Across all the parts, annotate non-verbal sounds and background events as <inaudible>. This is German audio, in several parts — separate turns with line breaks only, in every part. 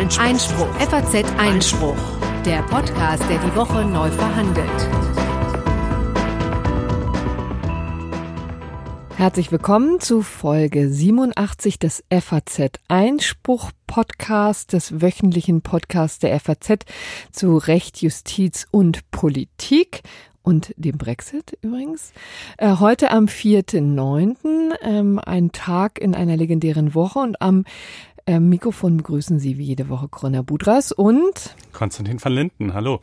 Einspruch. Einspruch. FAZ Einspruch. Der Podcast, der die Woche neu verhandelt.
Herzlich willkommen zu Folge 87 des FAZ Einspruch Podcast, des wöchentlichen Podcasts der FAZ zu Recht, Justiz und Politik und dem Brexit übrigens. Äh, heute am 4.9., ähm, ein Tag in einer legendären Woche und am äh, Mikrofon begrüßen Sie wie jede Woche Grüner Budras und
Konstantin van Linden, hallo.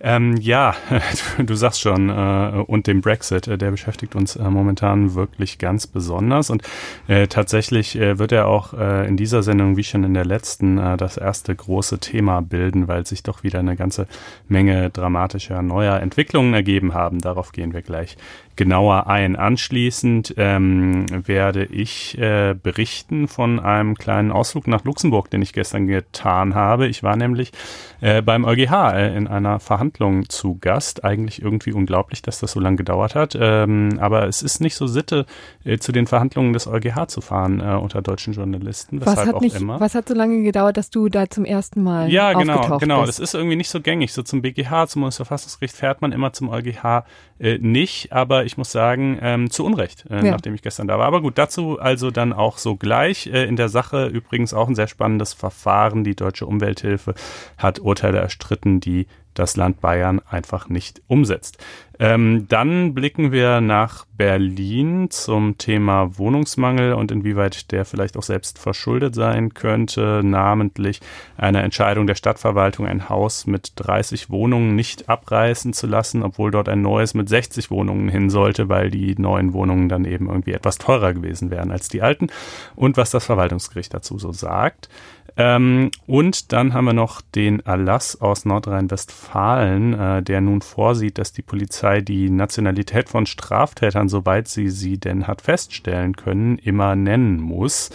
Ähm, ja, <laughs> du sagst schon, äh, und dem Brexit, äh, der beschäftigt uns äh, momentan wirklich ganz besonders. Und äh, tatsächlich äh, wird er auch in dieser Sendung, wie schon in der letzten, das erste große Thema bilden, weil sich doch wieder eine ganze Menge dramatischer neuer Entwicklungen ergeben haben. Darauf gehen wir gleich genauer ein. Anschließend ähm, werde ich äh, berichten von einem kleinen Ausflug nach Luxemburg, den ich gestern getan habe. Ich war nämlich äh, beim EuGH äh, in einer Verhandlung zu Gast. Eigentlich irgendwie unglaublich, dass das so lange gedauert hat. Ähm, aber es ist nicht so Sitte, äh, zu den Verhandlungen des EuGH zu fahren äh, unter deutschen Journalisten.
Was hat, nicht, was hat so lange gedauert, dass du da zum ersten Mal
Ja, genau, genau.
Bist?
Das ist irgendwie nicht so gängig. So zum BGH, zum Bundesverfassungsgericht fährt man immer zum EuGH äh, nicht. Aber ich muss sagen, ähm, zu Unrecht, äh, ja. nachdem ich gestern da war. Aber gut, dazu also dann auch so gleich. Äh, in der Sache übrigens auch ein sehr spannendes Verfahren. Die Deutsche Umwelthilfe hat Urteile erstritten, die das Land Bayern einfach nicht umsetzt. Ähm, dann blicken wir nach Berlin zum Thema Wohnungsmangel und inwieweit der vielleicht auch selbst verschuldet sein könnte, namentlich eine Entscheidung der Stadtverwaltung, ein Haus mit 30 Wohnungen nicht abreißen zu lassen, obwohl dort ein neues mit 60 Wohnungen hin sollte, weil die neuen Wohnungen dann eben irgendwie etwas teurer gewesen wären als die alten und was das Verwaltungsgericht dazu so sagt. Ähm, und dann haben wir noch den Erlass aus Nordrhein-Westfalen, äh, der nun vorsieht, dass die Polizei die Nationalität von Straftätern, sobald sie sie denn hat feststellen können, immer nennen muss.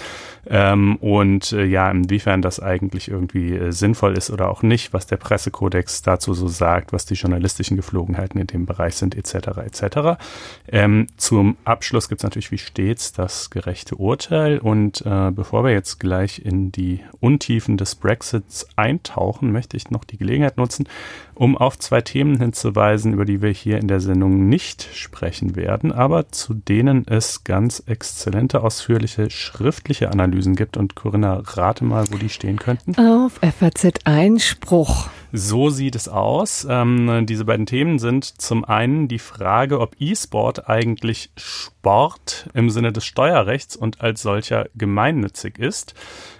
Ähm, und äh, ja, inwiefern das eigentlich irgendwie äh, sinnvoll ist oder auch nicht, was der Pressekodex dazu so sagt, was die journalistischen Geflogenheiten in dem Bereich sind, etc. etc. Ähm, zum Abschluss gibt es natürlich wie stets das gerechte Urteil. Und äh, bevor wir jetzt gleich in die Untiefen des Brexits eintauchen, möchte ich noch die Gelegenheit nutzen, um auf zwei Themen hinzuweisen, über die wir hier in der Sendung nicht sprechen werden, aber zu denen es ganz exzellente, ausführliche schriftliche Analysen gibt. Und Corinna, rate mal, wo die stehen könnten.
Auf FAZ Einspruch.
So sieht es aus. Ähm, diese beiden Themen sind zum einen die Frage, ob E-Sport eigentlich Sport im Sinne des Steuerrechts und als solcher gemeinnützig ist.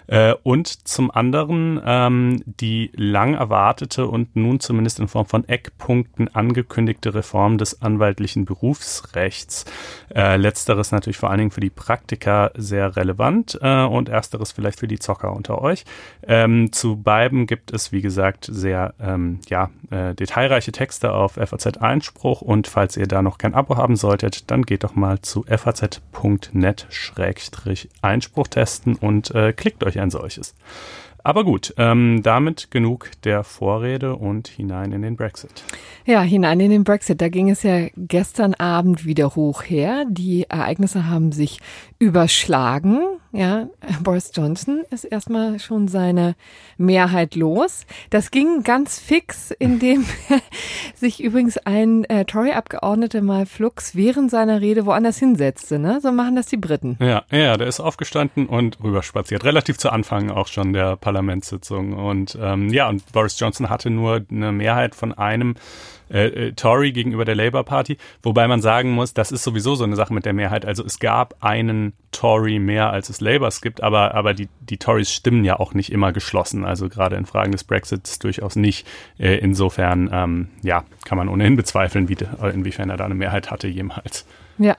Äh, und zum anderen ähm, die lang erwartete und nun zumindest in Form von Eckpunkten angekündigte Reform des anwaltlichen Berufsrechts. Äh, letzteres natürlich vor allen Dingen für die Praktiker sehr relevant äh, und ersteres vielleicht für die Zocker unter euch. Ähm, zu beiden gibt es, wie gesagt, sehr ähm, ja, äh, detailreiche Texte auf FAZ Einspruch und falls ihr da noch kein Abo haben solltet, dann geht doch mal zu faz.net-einspruch testen und äh, klickt euch euch ein solches. Aber gut, ähm, damit genug der Vorrede und hinein in den Brexit.
Ja, hinein in den Brexit. Da ging es ja gestern Abend wieder hoch her. Die Ereignisse haben sich überschlagen. Ja, Boris Johnson ist erstmal schon seine Mehrheit los. Das ging ganz fix, indem <laughs> sich übrigens ein äh, Tory-Abgeordneter mal flugs während seiner Rede woanders hinsetzte. Ne? So machen das die Briten.
Ja, ja, der ist aufgestanden und rüberspaziert. Relativ zu Anfang auch schon der Parlamentssitzung. Und ähm, ja, und Boris Johnson hatte nur eine Mehrheit von einem äh, äh, Tory gegenüber der Labour Party, wobei man sagen muss, das ist sowieso so eine Sache mit der Mehrheit. Also es gab einen Tory mehr, als es Labours gibt, aber, aber die, die Tories stimmen ja auch nicht immer geschlossen. Also gerade in Fragen des Brexits durchaus nicht. Äh, insofern, ähm, ja, kann man ohnehin bezweifeln, wie, inwiefern er da eine Mehrheit hatte jemals.
Ja.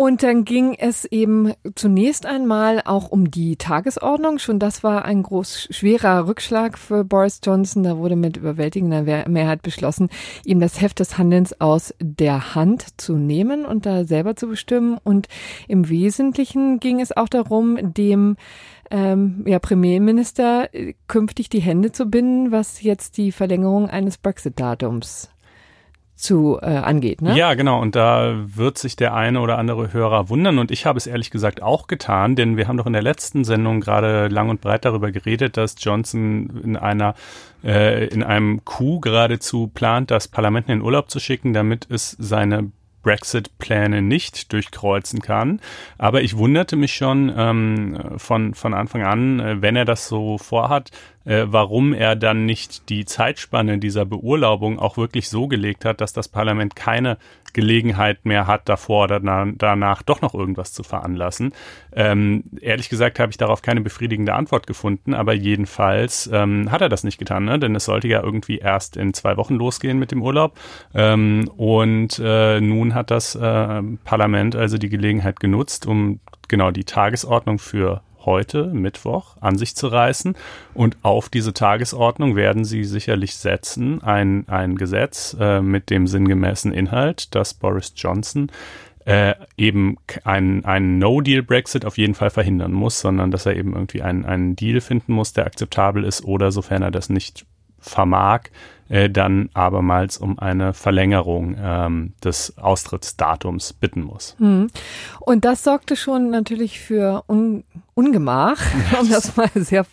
Und dann ging es eben zunächst einmal auch um die Tagesordnung. Schon das war ein groß schwerer Rückschlag für Boris Johnson. Da wurde mit überwältigender Mehrheit beschlossen, ihm das Heft des Handelns aus der Hand zu nehmen und da selber zu bestimmen. Und im Wesentlichen ging es auch darum, dem ähm, ja, Premierminister äh, künftig die Hände zu binden, was jetzt die Verlängerung eines Brexit-Datums zu äh, angeht. Ne?
Ja, genau. Und da wird sich der eine oder andere Hörer wundern. Und ich habe es ehrlich gesagt auch getan, denn wir haben doch in der letzten Sendung gerade lang und breit darüber geredet, dass Johnson in einer äh, in einem Coup geradezu plant, das Parlament in den Urlaub zu schicken, damit es seine Brexit-Pläne nicht durchkreuzen kann. Aber ich wunderte mich schon ähm, von, von Anfang an, äh, wenn er das so vorhat, äh, warum er dann nicht die Zeitspanne dieser Beurlaubung auch wirklich so gelegt hat, dass das Parlament keine Gelegenheit mehr hat, davor oder danach doch noch irgendwas zu veranlassen. Ähm, ehrlich gesagt habe ich darauf keine befriedigende Antwort gefunden, aber jedenfalls ähm, hat er das nicht getan, ne? denn es sollte ja irgendwie erst in zwei Wochen losgehen mit dem Urlaub. Ähm, und äh, nun hat das äh, Parlament also die Gelegenheit genutzt, um genau die Tagesordnung für heute, Mittwoch, an sich zu reißen. Und auf diese Tagesordnung werden sie sicherlich setzen, ein, ein Gesetz äh, mit dem sinngemäßen Inhalt, dass Boris Johnson äh, eben einen, einen No-Deal-Brexit auf jeden Fall verhindern muss, sondern dass er eben irgendwie einen, einen Deal finden muss, der akzeptabel ist oder sofern er das nicht vermag, äh, dann abermals um eine Verlängerung ähm, des Austrittsdatums bitten muss.
Hm. Und das sorgte schon natürlich für Un Ungemach, <laughs> um das mal sehr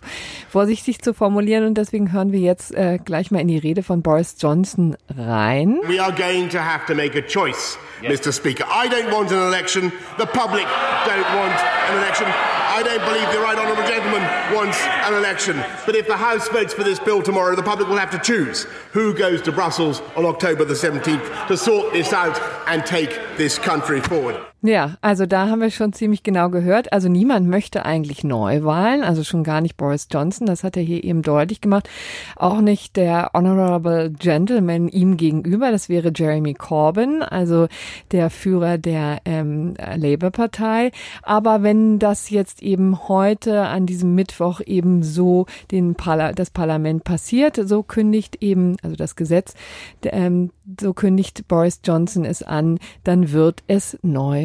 vorsichtig zu formulieren. Und deswegen hören wir jetzt äh, gleich mal in die Rede von Boris Johnson rein.
We are going to have to make a choice. Mr. Speaker. I don't want an election. The public don't want an election. I don't believe the right honourable gentleman wants an election. But if the House votes for this bill tomorrow, the public will have to choose who goes to Brussels on October the 17th to sort this out and take this country forward.
Ja, also da haben wir schon ziemlich genau gehört. Also niemand möchte eigentlich Neuwahlen, also schon gar nicht Boris Johnson, das hat er hier eben deutlich gemacht. Auch nicht der Honorable Gentleman ihm gegenüber, das wäre Jeremy Corbyn, also der Führer der ähm, Labour-Partei. Aber wenn das jetzt eben heute an diesem Mittwoch eben so den Parla das Parlament passiert, so kündigt eben, also das Gesetz, ähm, so kündigt Boris Johnson es an, dann wird es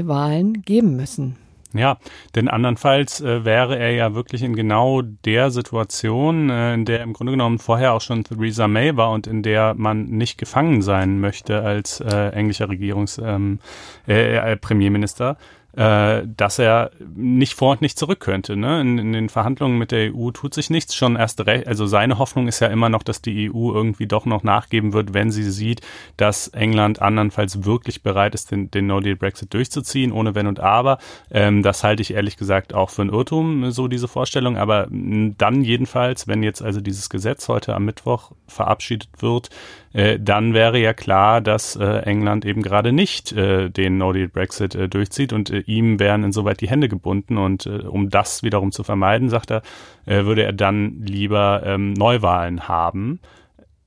Neuwahlen geben müssen.
Ja, denn andernfalls äh, wäre er ja wirklich in genau der Situation, äh, in der im Grunde genommen vorher auch schon Theresa May war und in der man nicht gefangen sein möchte als äh, englischer Regierungs ähm, äh, äh Premierminister äh, dass er nicht vor und nicht zurück könnte. Ne? In, in, den Verhandlungen mit der EU tut sich nichts schon erst recht. Also seine Hoffnung ist ja immer noch, dass die EU irgendwie doch noch nachgeben wird, wenn sie sieht, dass England andernfalls wirklich bereit ist, den, den No-Deal-Brexit durchzuziehen, ohne Wenn und Aber. Ähm, das halte ich ehrlich gesagt auch für ein Irrtum, so diese Vorstellung. Aber dann jedenfalls, wenn jetzt also dieses Gesetz heute am Mittwoch verabschiedet wird, äh, dann wäre ja klar, dass äh, England eben gerade nicht äh, den No-Deal-Brexit äh, durchzieht und ihm wären insoweit die Hände gebunden und äh, um das wiederum zu vermeiden, sagt er, würde er dann lieber ähm, Neuwahlen haben.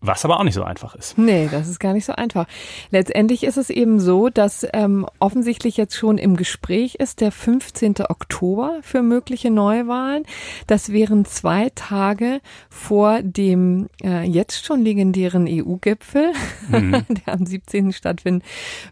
Was aber auch nicht so einfach ist.
Nee, das ist gar nicht so einfach. Letztendlich ist es eben so, dass ähm, offensichtlich jetzt schon im Gespräch ist der 15. Oktober für mögliche Neuwahlen. Das wären zwei Tage vor dem äh, jetzt schon legendären EU-Gipfel, mhm. <laughs> der am 17. stattfinden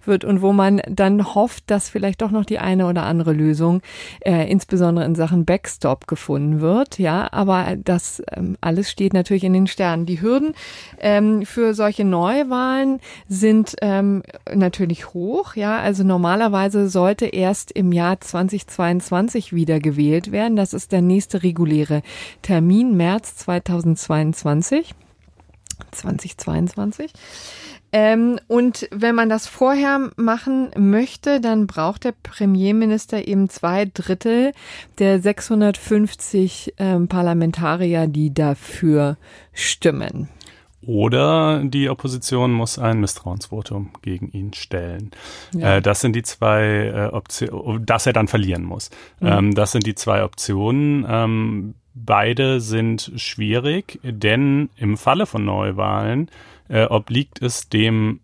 wird und wo man dann hofft, dass vielleicht doch noch die eine oder andere Lösung, äh, insbesondere in Sachen Backstop, gefunden wird. Ja, aber das ähm, alles steht natürlich in den Sternen. Die Hürden ähm, für solche Neuwahlen sind ähm, natürlich hoch. Ja, also normalerweise sollte erst im Jahr 2022 wieder gewählt werden. Das ist der nächste reguläre Termin, März 2022. 2022. Ähm, und wenn man das vorher machen möchte, dann braucht der Premierminister eben zwei Drittel der 650 ähm, Parlamentarier, die dafür stimmen.
Oder die Opposition muss ein Misstrauensvotum gegen ihn stellen. Ja. Äh, das sind die zwei äh, Optionen, dass er dann verlieren muss. Mhm. Ähm, das sind die zwei Optionen. Ähm, beide sind schwierig, denn im Falle von Neuwahlen äh, obliegt es dem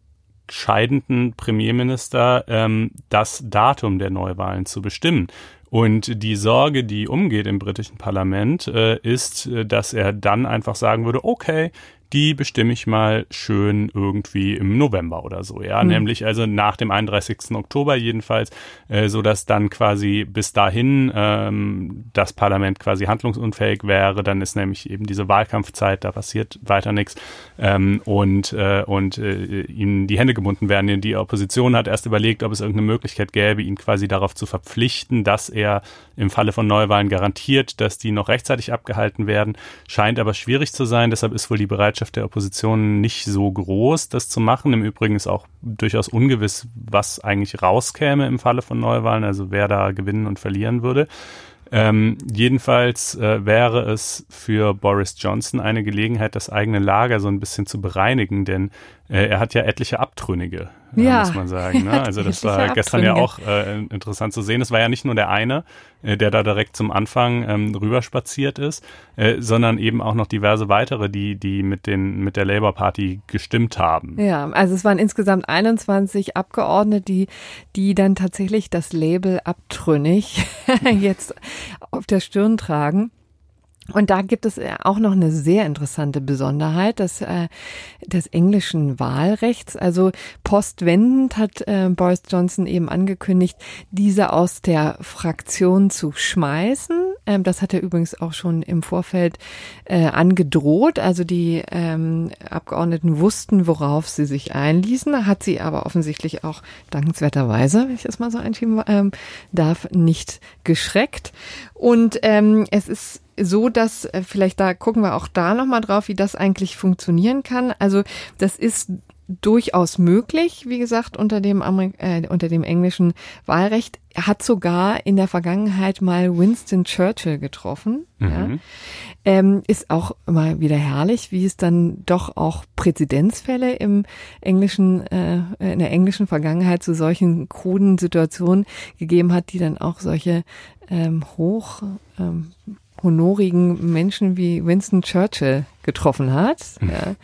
scheidenden Premierminister, ähm, das Datum der Neuwahlen zu bestimmen. Und die Sorge, die umgeht im britischen Parlament, äh, ist, äh, dass er dann einfach sagen würde, okay, die bestimme ich mal schön irgendwie im November oder so, ja, mhm. nämlich also nach dem 31. Oktober jedenfalls, äh, so dass dann quasi bis dahin ähm, das Parlament quasi handlungsunfähig wäre, dann ist nämlich eben diese Wahlkampfzeit, da passiert weiter nichts ähm, und äh, und äh, ihnen die Hände gebunden werden. Die Opposition hat erst überlegt, ob es irgendeine Möglichkeit gäbe, ihn quasi darauf zu verpflichten, dass er im Falle von Neuwahlen garantiert, dass die noch rechtzeitig abgehalten werden. Scheint aber schwierig zu sein, deshalb ist wohl die Bereitschaft Bereitschaft der Opposition nicht so groß, das zu machen. Im Übrigen ist auch durchaus ungewiss, was eigentlich rauskäme im Falle von Neuwahlen, also wer da gewinnen und verlieren würde. Ähm, jedenfalls äh, wäre es für Boris Johnson eine Gelegenheit, das eigene Lager so ein bisschen zu bereinigen, denn er hat ja etliche Abtrünnige, äh, ja. muss man sagen. Ne? <laughs> Also das war gestern ja auch äh, interessant zu sehen. Es war ja nicht nur der eine, äh, der da direkt zum Anfang ähm, rüberspaziert ist, äh, sondern eben auch noch diverse weitere, die, die mit, den, mit der Labour Party gestimmt haben.
Ja, also es waren insgesamt 21 Abgeordnete, die, die dann tatsächlich das Label abtrünnig <laughs> jetzt auf der Stirn tragen. Und da gibt es auch noch eine sehr interessante Besonderheit des, äh, des englischen Wahlrechts. Also postwendend hat äh, Boris Johnson eben angekündigt, diese aus der Fraktion zu schmeißen. Ähm, das hat er übrigens auch schon im Vorfeld äh, angedroht. Also die ähm, Abgeordneten wussten, worauf sie sich einließen, hat sie aber offensichtlich auch dankenswerterweise, wenn ich das mal so einschieben ähm, darf, nicht geschreckt. Und ähm, es ist so, dass äh, vielleicht da gucken wir auch da noch mal drauf, wie das eigentlich funktionieren kann. Also das ist durchaus möglich, wie gesagt, unter dem, Amerik äh, unter dem englischen Wahlrecht. Hat sogar in der Vergangenheit mal Winston Churchill getroffen. Mhm. Ja. Ähm, ist auch immer wieder herrlich, wie es dann doch auch Präzedenzfälle im englischen, äh, in der englischen Vergangenheit zu solchen kruden Situationen gegeben hat, die dann auch solche ähm, hoch ähm, honorigen Menschen wie Winston Churchill getroffen hat. Mhm. Ja.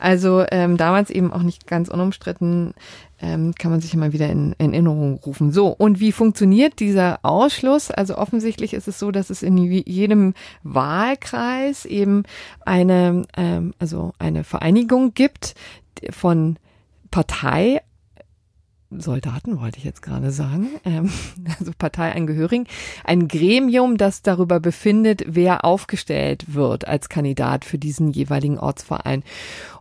Also ähm, damals eben auch nicht ganz unumstritten, ähm, kann man sich immer wieder in, in Erinnerung rufen. So, und wie funktioniert dieser Ausschluss? Also offensichtlich ist es so, dass es in jedem Wahlkreis eben eine, ähm, also eine Vereinigung gibt von Partei Soldaten wollte ich jetzt gerade sagen, ähm, <laughs> also Parteiangehörigen, ein Gremium, das darüber befindet, wer aufgestellt wird als Kandidat für diesen jeweiligen Ortsverein.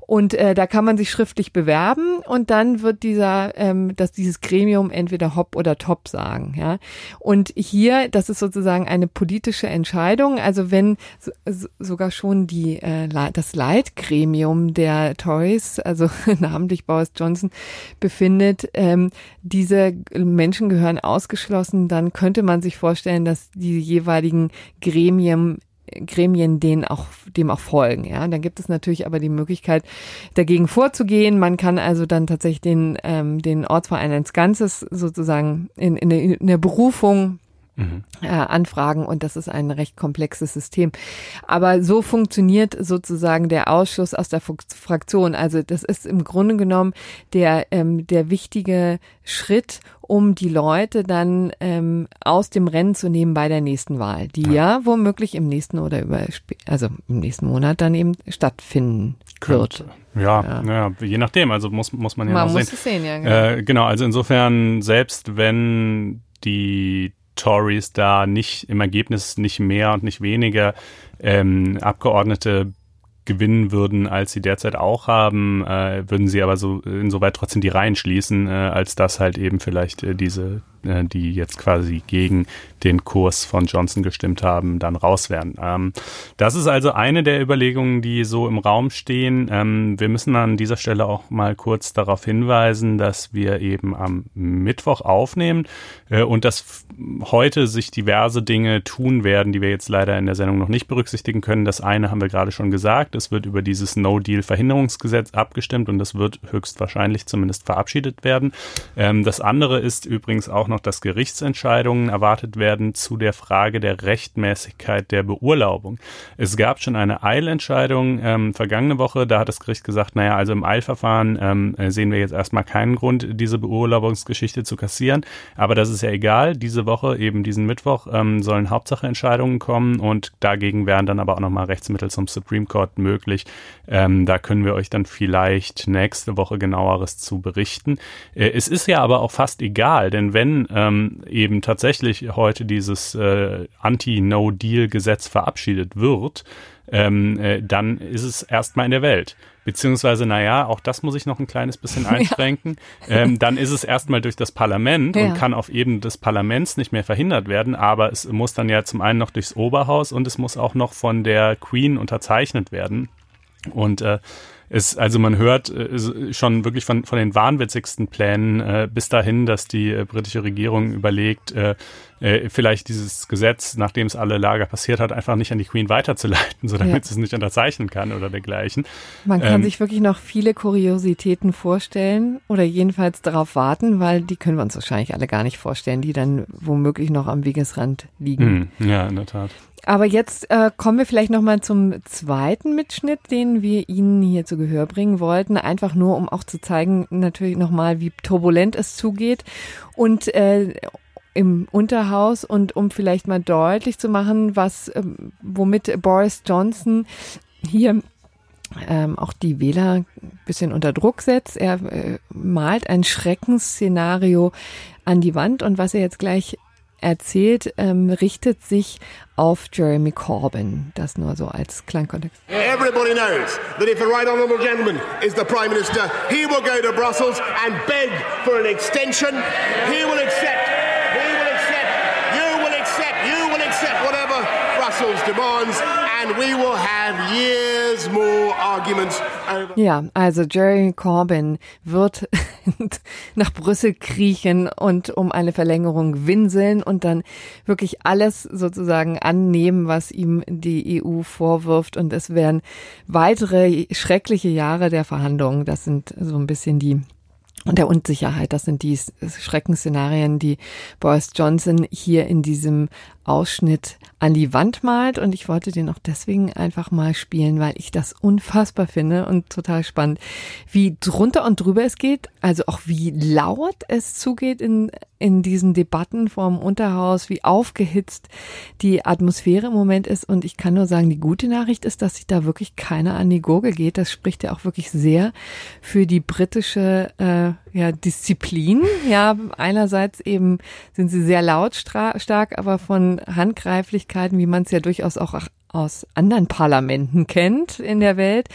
Und äh, da kann man sich schriftlich bewerben und dann wird dieser, ähm, dass dieses Gremium entweder Hop oder Top sagen. Ja. Und hier, das ist sozusagen eine politische Entscheidung. Also wenn so, sogar schon die äh, das Leitgremium der Tories, also <laughs> namentlich Boris Johnson, befindet, ähm, diese Menschen gehören ausgeschlossen, dann könnte man sich vorstellen, dass die jeweiligen Gremien Gremien denen auch, dem auch folgen. Ja, dann gibt es natürlich aber die Möglichkeit, dagegen vorzugehen. Man kann also dann tatsächlich den, ähm, den Ortsverein als Ganzes sozusagen in, in, der, in der Berufung mhm. äh, anfragen und das ist ein recht komplexes System. Aber so funktioniert sozusagen der Ausschuss aus der Fraktion. Also das ist im Grunde genommen der, ähm, der wichtige Schritt, um die Leute dann ähm, aus dem Rennen zu nehmen bei der nächsten Wahl, die ja, ja womöglich im nächsten oder über, also im nächsten Monat dann eben stattfinden wird.
Ja, ja, ja, je nachdem. Also muss, muss man ja
man
noch
muss
sehen.
Es sehen ja,
genau. Äh, genau, also insofern, selbst wenn die Tories da nicht im Ergebnis nicht mehr und nicht weniger ähm, Abgeordnete gewinnen würden, als sie derzeit auch haben, äh, würden sie aber so insoweit trotzdem die Reihen schließen, äh, als dass halt eben vielleicht äh, diese äh, die jetzt quasi gegen den Kurs von Johnson gestimmt haben, dann raus werden. Ähm, das ist also eine der Überlegungen, die so im Raum stehen. Ähm, wir müssen an dieser Stelle auch mal kurz darauf hinweisen, dass wir eben am Mittwoch aufnehmen äh, und dass heute sich diverse Dinge tun werden, die wir jetzt leider in der Sendung noch nicht berücksichtigen können. Das eine haben wir gerade schon gesagt. Es wird über dieses No-Deal-Verhinderungsgesetz abgestimmt und das wird höchstwahrscheinlich zumindest verabschiedet werden. Ähm, das andere ist übrigens auch noch noch, dass Gerichtsentscheidungen erwartet werden zu der Frage der Rechtmäßigkeit der Beurlaubung. Es gab schon eine Eilentscheidung ähm, vergangene Woche, da hat das Gericht gesagt, naja, also im Eilverfahren ähm, sehen wir jetzt erstmal keinen Grund, diese Beurlaubungsgeschichte zu kassieren. Aber das ist ja egal. Diese Woche, eben diesen Mittwoch, ähm, sollen Hauptsacheentscheidungen kommen und dagegen wären dann aber auch nochmal Rechtsmittel zum Supreme Court möglich. Ähm, da können wir euch dann vielleicht nächste Woche genaueres zu berichten. Äh, es ist ja aber auch fast egal, denn wenn ähm, eben tatsächlich heute dieses äh, Anti-No-Deal-Gesetz verabschiedet wird, ähm, äh, dann ist es erstmal in der Welt. Beziehungsweise, naja, auch das muss ich noch ein kleines bisschen <laughs> einschränken. Ja. Ähm, dann ist es erstmal durch das Parlament ja. und kann auf Ebene des Parlaments nicht mehr verhindert werden, aber es muss dann ja zum einen noch durchs Oberhaus und es muss auch noch von der Queen unterzeichnet werden. Und äh, es, also man hört äh, schon wirklich von, von den wahnwitzigsten Plänen äh, bis dahin, dass die äh, britische Regierung überlegt, äh, vielleicht dieses Gesetz, nachdem es alle Lager passiert hat, einfach nicht an die Queen weiterzuleiten, <laughs> so damit ja. sie es nicht unterzeichnen kann oder dergleichen.
Man kann ähm, sich wirklich noch viele Kuriositäten vorstellen oder jedenfalls darauf warten, weil die können wir uns wahrscheinlich alle gar nicht vorstellen, die dann womöglich noch am Wegesrand liegen.
Hm, ja, in der Tat.
Aber jetzt äh, kommen wir vielleicht nochmal zum zweiten Mitschnitt, den wir Ihnen hier zu Gehör bringen wollten. Einfach nur, um auch zu zeigen, natürlich nochmal, wie turbulent es zugeht. Und äh, im Unterhaus und um vielleicht mal deutlich zu machen, was, ähm, womit Boris Johnson hier ähm, auch die Wähler ein bisschen unter Druck setzt. Er äh, malt ein Schreckensszenario an die Wand und was er jetzt gleich erzählt, ähm, richtet sich auf Jeremy Corbyn. Das nur so als Klangkontext.
Everybody knows that if the right honourable gentleman is the Prime Minister, he will go to Brussels and beg for an extension. He will accept, he will accept, you will accept, you will accept whatever Brussels demands and we will have years more arguments over.
Ja, also Jeremy Corbyn wird <laughs> nach Brüssel kriechen und um eine Verlängerung winseln und dann wirklich alles sozusagen annehmen, was ihm die EU vorwirft. Und es werden weitere schreckliche Jahre der Verhandlungen. Das sind so ein bisschen die und der Unsicherheit. Das sind die Schreckensszenarien, die Boris Johnson hier in diesem Ausschnitt an die Wand malt. Und ich wollte den auch deswegen einfach mal spielen, weil ich das unfassbar finde und total spannend, wie drunter und drüber es geht. Also auch wie laut es zugeht in, in diesen Debatten vorm Unterhaus, wie aufgehitzt die Atmosphäre im Moment ist. Und ich kann nur sagen, die gute Nachricht ist, dass sich da wirklich keiner an die Gurgel geht. Das spricht ja auch wirklich sehr für die britische äh, ja, Disziplin. Ja, einerseits eben sind sie sehr lautstark, aber von Handgreiflichkeiten, wie man es ja durchaus auch aus anderen Parlamenten kennt in der Welt,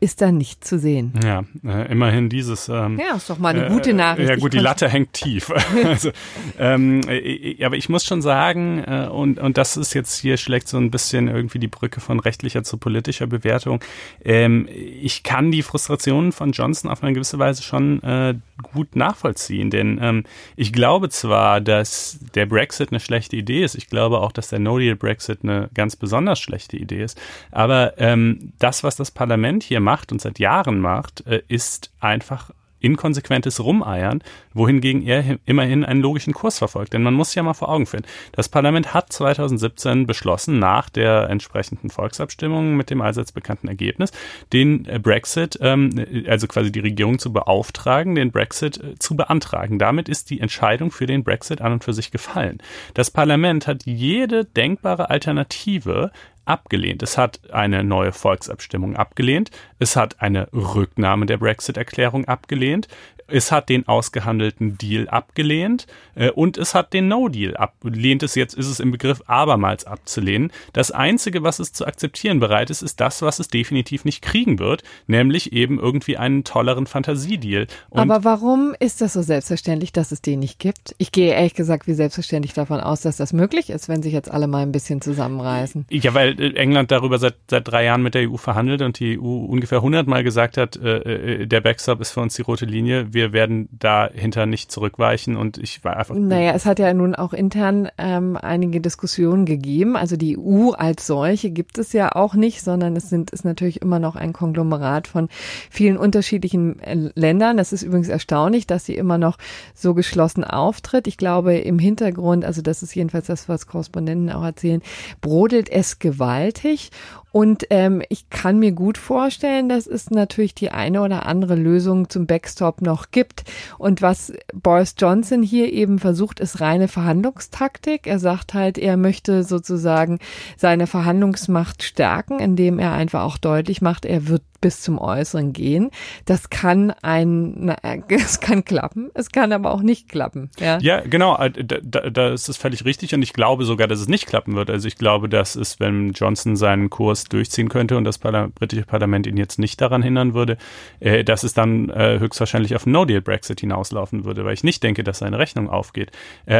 ist da nicht zu sehen.
Ja, äh, immerhin dieses.
Ähm, ja, ist doch mal eine gute Nachricht.
Äh, ja, gut, die Latte hängt tief. <laughs> <laughs> also, ähm, äh, aber ich muss schon sagen, äh, und, und das ist jetzt hier schlägt so ein bisschen irgendwie die Brücke von rechtlicher zu politischer Bewertung. Ähm, ich kann die Frustrationen von Johnson auf eine gewisse Weise schon äh, gut nachvollziehen, denn ähm, ich glaube zwar, dass der Brexit eine schlechte Idee ist. Ich glaube auch, dass der No-Deal-Brexit eine ganz besonders schlechte schlechte Idee ist. Aber ähm, das, was das Parlament hier macht und seit Jahren macht, äh, ist einfach inkonsequentes Rumeiern, wohingegen er immerhin einen logischen Kurs verfolgt. Denn man muss ja mal vor Augen führen. Das Parlament hat 2017 beschlossen, nach der entsprechenden Volksabstimmung mit dem allseits bekannten Ergebnis, den äh, Brexit, ähm, also quasi die Regierung zu beauftragen, den Brexit äh, zu beantragen. Damit ist die Entscheidung für den Brexit an und für sich gefallen. Das Parlament hat jede denkbare Alternative abgelehnt. Es hat eine neue Volksabstimmung abgelehnt. Es hat eine Rücknahme der Brexit-Erklärung abgelehnt es hat den ausgehandelten Deal abgelehnt äh, und es hat den No-Deal abgelehnt. Es jetzt ist es im Begriff abermals abzulehnen. Das Einzige, was es zu akzeptieren bereit ist, ist das, was es definitiv nicht kriegen wird, nämlich eben irgendwie einen tolleren Fantasiedeal.
Aber warum ist das so selbstverständlich, dass es den nicht gibt? Ich gehe ehrlich gesagt wie selbstverständlich davon aus, dass das möglich ist, wenn sich jetzt alle mal ein bisschen zusammenreißen.
Ja, weil äh, England darüber seit, seit drei Jahren mit der EU verhandelt und die EU ungefähr hundertmal gesagt hat, äh, äh, der Backstop ist für uns die rote Linie wir werden dahinter nicht zurückweichen und ich war einfach.
Naja, es hat ja nun auch intern ähm, einige Diskussionen gegeben. Also die EU als solche gibt es ja auch nicht, sondern es sind ist natürlich immer noch ein Konglomerat von vielen unterschiedlichen äh, Ländern. Das ist übrigens erstaunlich, dass sie immer noch so geschlossen auftritt. Ich glaube, im Hintergrund, also das ist jedenfalls das, was Korrespondenten auch erzählen, brodelt es gewaltig. Und ähm, ich kann mir gut vorstellen, dass es natürlich die eine oder andere Lösung zum Backstop noch gibt. Und was Boris Johnson hier eben versucht, ist reine Verhandlungstaktik. Er sagt halt, er möchte sozusagen seine Verhandlungsmacht stärken, indem er einfach auch deutlich macht, er wird bis zum Äußeren gehen. Das kann ein, <laughs> es kann klappen, es kann aber auch nicht klappen. Ja,
ja genau, äh, da, ist es völlig richtig und ich glaube sogar, dass es nicht klappen wird. Also ich glaube, dass es, wenn Johnson seinen Kurs durchziehen könnte und das Parla britische Parlament ihn jetzt nicht daran hindern würde, äh, dass es dann äh, höchstwahrscheinlich auf No-Deal-Brexit hinauslaufen würde, weil ich nicht denke, dass seine Rechnung aufgeht.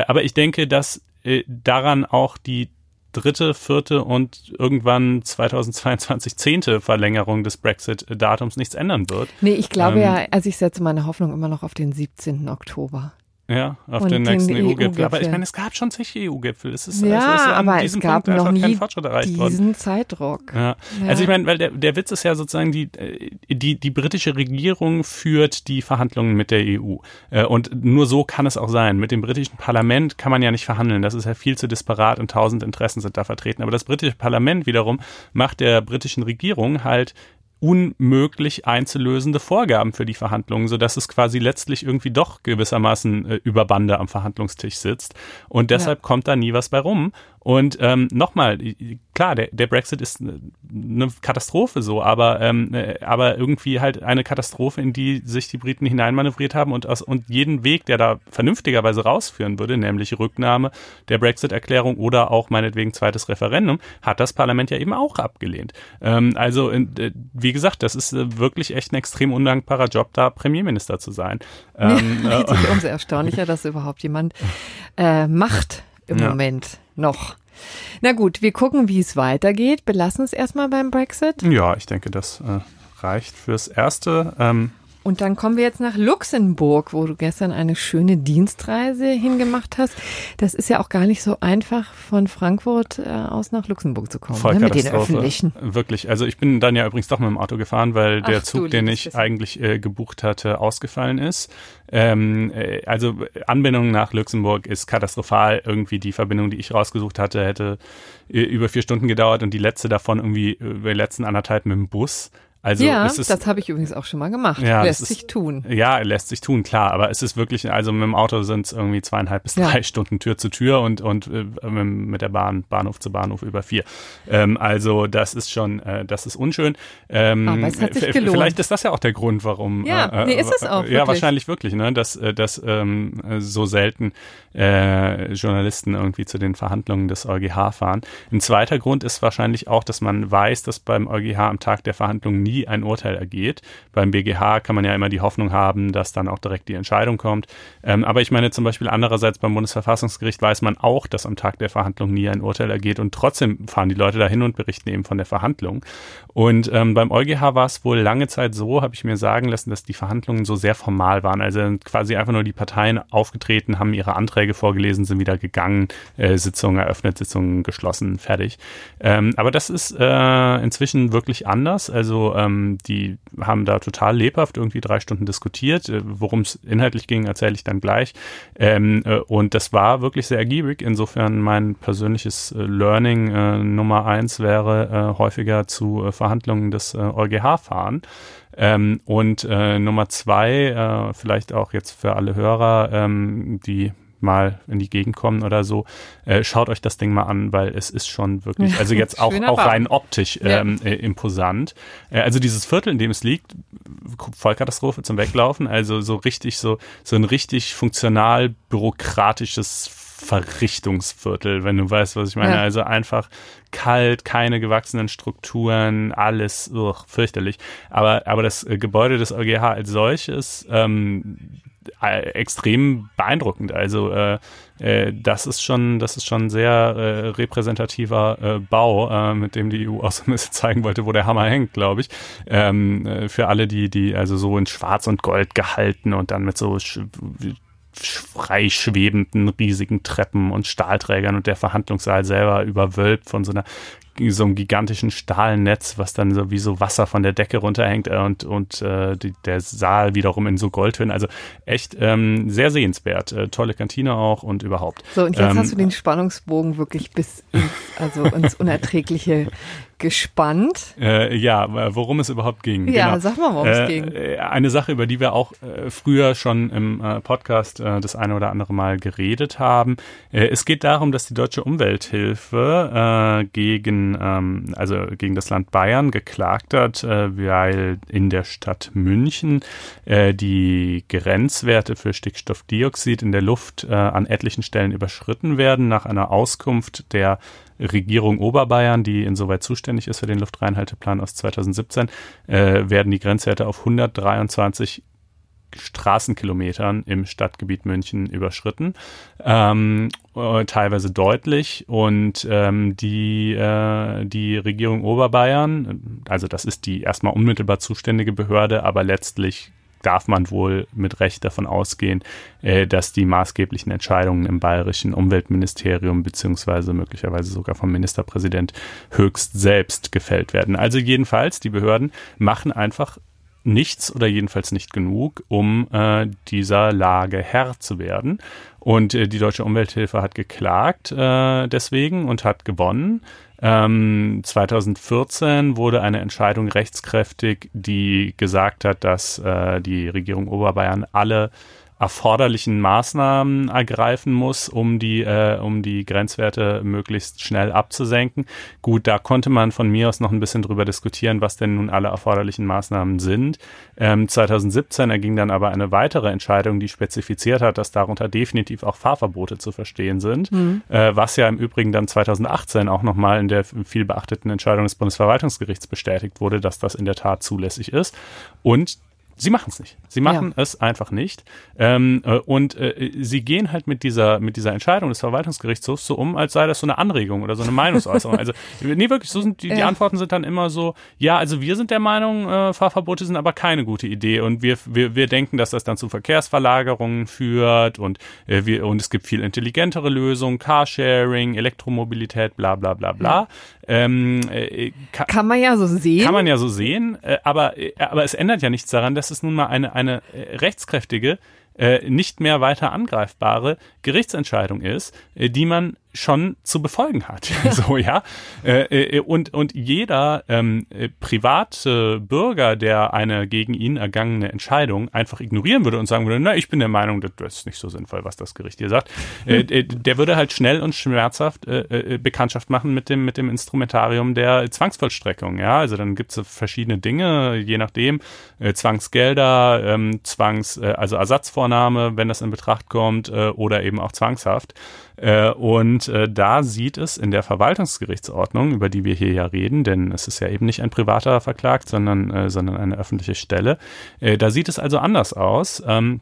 Aber ich denke, dass daran auch die dritte, vierte und irgendwann 2022 zehnte Verlängerung des Brexit-Datums nichts ändern wird.
Nee, ich glaube ähm, ja, also ich setze meine Hoffnung immer noch auf den 17. Oktober.
Ja, auf und den nächsten EU-Gipfel. EU aber ich meine, es gab schon zig EU-Gipfel. Es ist,
ja,
also
es aber es gab Punkt noch nie diesen worden. Zeitdruck.
Ja. ja. Also ich meine, weil der, der Witz ist ja sozusagen, die, die, die britische Regierung führt die Verhandlungen mit der EU. Äh, und nur so kann es auch sein. Mit dem britischen Parlament kann man ja nicht verhandeln. Das ist ja viel zu disparat und tausend Interessen sind da vertreten. Aber das britische Parlament wiederum macht der britischen Regierung halt unmöglich einzulösende Vorgaben für die Verhandlungen, so dass es quasi letztlich irgendwie doch gewissermaßen äh, über Bande am Verhandlungstisch sitzt. Und deshalb ja. kommt da nie was bei rum. Und ähm, nochmal, klar, der, der Brexit ist eine Katastrophe so, aber, ähm, äh, aber irgendwie halt eine Katastrophe, in die sich die Briten hineinmanövriert haben und, aus, und jeden Weg, der da vernünftigerweise rausführen würde, nämlich Rücknahme der Brexit-Erklärung oder auch meinetwegen zweites Referendum, hat das Parlament ja eben auch abgelehnt. Ähm, also, äh, wie gesagt, das ist äh, wirklich echt ein extrem undankbarer Job, da Premierminister zu sein. <laughs>
Ähm, ja, äh, umso erstaunlicher, dass überhaupt jemand äh, macht im ja. Moment noch. Na gut, wir gucken, wie es weitergeht. Belassen es erstmal beim Brexit.
Ja, ich denke, das äh, reicht fürs Erste. Ähm,
und dann kommen wir jetzt nach Luxemburg, wo du gestern eine schöne Dienstreise hingemacht hast. Das ist ja auch gar nicht so einfach, von Frankfurt äh, aus nach Luxemburg zu kommen, ne, mit den Öffentlichen.
Wirklich. Also ich bin dann ja übrigens doch mit dem Auto gefahren, weil Ach, der Zug, den ich eigentlich äh, gebucht hatte, ausgefallen ist. Ähm, äh, also Anbindung nach Luxemburg ist katastrophal. Irgendwie die Verbindung, die ich rausgesucht hatte, hätte äh, über vier Stunden gedauert und die letzte davon irgendwie über die letzten anderthalb mit dem Bus. Also
ja,
ist,
das habe ich übrigens auch schon mal gemacht. Ja, lässt ist, sich tun.
Ja, lässt sich tun, klar. Aber es ist wirklich, also mit dem Auto sind es irgendwie zweieinhalb bis drei ja. Stunden Tür zu Tür und, und äh, mit der Bahn, Bahnhof zu Bahnhof über vier. Ähm, also das ist schon, äh, das ist unschön. Ähm,
Aber es hat sich gelohnt.
Vielleicht ist das ja auch der Grund, warum.
Ja, äh, nee, ist es auch.
Ja, wahrscheinlich wirklich, ne? Dass, äh, dass ähm, so selten äh, Journalisten irgendwie zu den Verhandlungen des EuGH fahren. Ein zweiter Grund ist wahrscheinlich auch, dass man weiß, dass beim EuGH am Tag der Verhandlungen nie ein Urteil ergeht. Beim BGH kann man ja immer die Hoffnung haben, dass dann auch direkt die Entscheidung kommt. Ähm, aber ich meine zum Beispiel andererseits beim Bundesverfassungsgericht weiß man auch, dass am Tag der Verhandlung nie ein Urteil ergeht und trotzdem fahren die Leute dahin und berichten eben von der Verhandlung. Und ähm, beim EuGH war es wohl lange Zeit so, habe ich mir sagen lassen, dass die Verhandlungen so sehr formal waren. Also quasi einfach nur die Parteien aufgetreten, haben ihre Anträge vorgelesen, sind wieder gegangen, äh, Sitzungen eröffnet, Sitzungen geschlossen, fertig. Ähm, aber das ist äh, inzwischen wirklich anders. Also ähm, die haben da total lebhaft irgendwie drei Stunden diskutiert. Äh, Worum es inhaltlich ging, erzähle ich dann gleich. Ähm, äh, und das war wirklich sehr ergiebig. Insofern mein persönliches äh, Learning äh, Nummer eins wäre, äh, häufiger zu Verhandlungen des EuGH fahren. Ähm, und Nummer zwei, vielleicht auch jetzt für alle Hörer, ähm, die mal in die Gegend kommen oder so, äh, schaut euch das Ding mal an, weil es ist schon wirklich, also jetzt <laughs> auch, auch rein optisch ähm, ja. äh, imposant. Äh, also dieses Viertel, in dem es liegt, Vollkatastrophe zum Weglaufen, also so richtig, so, so ein richtig funktional bürokratisches Verrichtungsviertel, wenn du weißt, was ich meine. Ja. Also einfach kalt, keine gewachsenen Strukturen, alles ugh, fürchterlich. Aber, aber das äh, Gebäude des EuGH als solches, ähm, äh, extrem beeindruckend. Also äh, äh, das ist schon, das ist schon sehr äh, repräsentativer äh, Bau, äh, mit dem die EU ein bisschen zeigen wollte, wo der Hammer hängt, glaube ich. Ähm, äh, für alle, die, die also so in Schwarz und Gold gehalten und dann mit so freischwebenden riesigen Treppen und Stahlträgern und der Verhandlungssaal selber überwölbt von so einer so einem gigantischen Stahlnetz, was dann so wie so Wasser von der Decke runterhängt äh, und, und äh, die, der Saal wiederum in so Goldhöhen. Also echt ähm, sehr sehenswert. Äh, tolle Kantine auch und überhaupt.
So, und jetzt ähm, hast du den Spannungsbogen wirklich bis ins, also ins Unerträgliche <laughs> gespannt.
Äh, ja, worum es überhaupt ging.
Ja, genau. sag mal, worum es
äh,
ging.
Eine Sache, über die wir auch äh, früher schon im äh, Podcast äh, das eine oder andere Mal geredet haben. Äh, es geht darum, dass die Deutsche Umwelthilfe gegen, ähm, also gegen das Land Bayern geklagt hat, weil in der Stadt München die Grenzwerte für Stickstoffdioxid in der Luft an etlichen Stellen überschritten werden nach einer Auskunft der Regierung Oberbayern, die insoweit zuständig ist für den Luftreinhalteplan aus 2017, äh, werden die Grenzwerte auf 123 Straßenkilometern im Stadtgebiet München überschritten, ähm, äh, teilweise deutlich. Und ähm, die, äh, die Regierung Oberbayern, also das ist die erstmal unmittelbar zuständige Behörde, aber letztlich darf man wohl mit Recht davon ausgehen, äh, dass die maßgeblichen Entscheidungen im bayerischen Umweltministerium beziehungsweise möglicherweise sogar vom Ministerpräsident höchst selbst gefällt werden. Also jedenfalls, die Behörden machen einfach nichts oder jedenfalls nicht genug, um äh, dieser Lage Herr zu werden. Und äh, die Deutsche Umwelthilfe hat geklagt äh, deswegen und hat gewonnen. Ähm, 2014 wurde eine Entscheidung rechtskräftig, die gesagt hat, dass äh, die Regierung Oberbayern alle erforderlichen Maßnahmen ergreifen muss, um die, äh, um die Grenzwerte möglichst schnell abzusenken. Gut, da konnte man von mir aus noch ein bisschen drüber diskutieren, was denn nun alle erforderlichen Maßnahmen sind. Ähm, 2017 erging dann aber eine weitere Entscheidung, die spezifiziert hat, dass darunter definitiv auch Fahrverbote zu verstehen sind, mhm. äh, was ja im Übrigen dann 2018 auch nochmal in der viel beachteten Entscheidung des Bundesverwaltungsgerichts bestätigt wurde, dass das in der Tat zulässig ist. Und Sie machen es nicht. Sie machen ja. es einfach nicht. Ähm, äh, und äh, sie gehen halt mit dieser, mit dieser Entscheidung des Verwaltungsgerichtshofs so um, als sei das so eine Anregung oder so eine Meinungsäußerung. also, nee, wirklich, so sind die, ja. die Antworten sind dann immer so, ja, also wir sind der Meinung, äh, Fahrverbote sind aber keine gute Idee und wir, wir, wir denken, dass das dann zu Verkehrsverlagerungen führt und, äh, wir, und es gibt viel intelligentere Lösungen, Carsharing, Elektromobilität, bla bla bla bla. Ähm,
äh, kann, kann, man ja so sehen.
Kann man ja so sehen, äh, aber, äh, aber es ändert ja nichts daran, dass es nun mal eine, eine äh, rechtskräftige, äh, nicht mehr weiter angreifbare Gerichtsentscheidung ist, äh, die man schon zu befolgen hat. <laughs> so, ja. Äh, äh, und, und jeder ähm, äh, private Bürger, der eine gegen ihn ergangene Entscheidung einfach ignorieren würde und sagen würde, na, ich bin der Meinung, das, ist nicht so sinnvoll, was das Gericht hier sagt, äh, hm. äh, der würde halt schnell und schmerzhaft äh, Bekanntschaft machen mit dem, mit dem Instrumentarium der Zwangsvollstreckung. Ja, also dann gibt es verschiedene Dinge, je nachdem, äh, Zwangsgelder, ähm, Zwangs, also Ersatzvornahme, wenn das in Betracht kommt, oder eben auch zwangshaft. Äh, und äh, da sieht es in der Verwaltungsgerichtsordnung, über die wir hier ja reden, denn es ist ja eben nicht ein privater verklagt, sondern, äh, sondern eine öffentliche Stelle, da sieht es also anders aus. Ähm,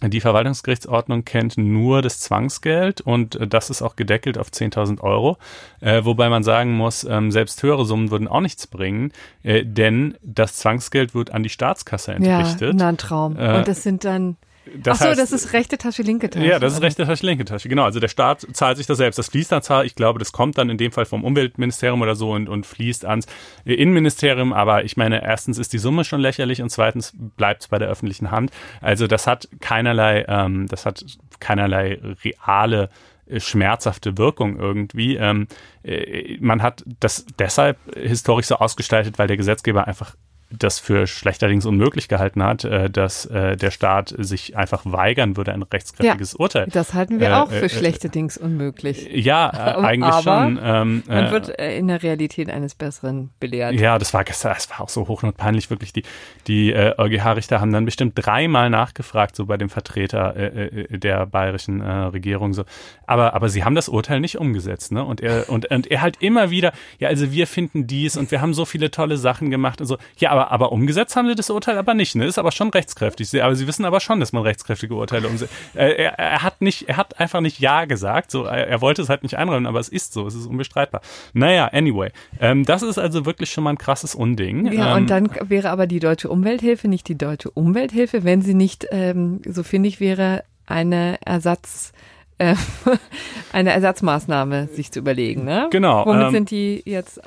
die Verwaltungsgerichtsordnung kennt nur das Zwangsgeld und das ist auch gedeckelt auf 10.000 Euro, äh, wobei man sagen muss, ähm, selbst höhere Summen würden auch nichts bringen, äh, denn das Zwangsgeld wird an die Staatskasse entrichtet.
Ja, ein Traum. Äh, und das sind dann das Ach so, heißt, das ist rechte Tasche, linke Tasche.
Ja, das ist rechte Tasche, linke Tasche. Genau. Also der Staat zahlt sich das selbst. Das fließt dann zwar, ich glaube, das kommt dann in dem Fall vom Umweltministerium oder so und, und fließt ans Innenministerium. Aber ich meine, erstens ist die Summe schon lächerlich und zweitens bleibt es bei der öffentlichen Hand. Also das hat keinerlei, ähm, das hat keinerlei reale äh, schmerzhafte Wirkung irgendwie. Ähm, äh, man hat das deshalb historisch so ausgestaltet, weil der Gesetzgeber einfach das für schlechterdings unmöglich gehalten hat, äh, dass äh, der Staat sich einfach weigern würde, ein rechtskräftiges
ja,
Urteil.
Das halten wir äh, auch für äh, schlechterdings unmöglich.
Ja, äh, <laughs> eigentlich Aber schon.
Ähm, man äh, wird in der Realität eines Besseren belehrt.
Ja, das war gestern, das war auch so hochnotpeinlich, wirklich. Die, die äh, EuGH-Richter haben dann bestimmt dreimal nachgefragt, so bei dem Vertreter äh, der bayerischen äh, Regierung. So. Aber, aber sie haben das Urteil nicht umgesetzt, ne? Und er, und, und er halt immer wieder, ja, also wir finden dies und wir haben so viele tolle Sachen gemacht und so. Ja, aber, aber umgesetzt haben sie das Urteil aber nicht. Ne? Ist aber schon rechtskräftig. Aber sie wissen aber schon, dass man rechtskräftige Urteile umsetzt. Er, er, hat nicht, er hat einfach nicht Ja gesagt. So, er, er, wollte es halt nicht einräumen, aber es ist so. Es ist unbestreitbar. Naja, anyway. Ähm, das ist also wirklich schon mal ein krasses Unding.
Ja, ähm, und dann wäre aber die deutsche Umwelthilfe nicht die deutsche Umwelthilfe, wenn sie nicht, ähm, so finde ich, wäre eine Ersatz äh, <laughs> eine Ersatzmaßnahme sich zu überlegen. Ne?
Genau.
Womit ähm, sind die jetzt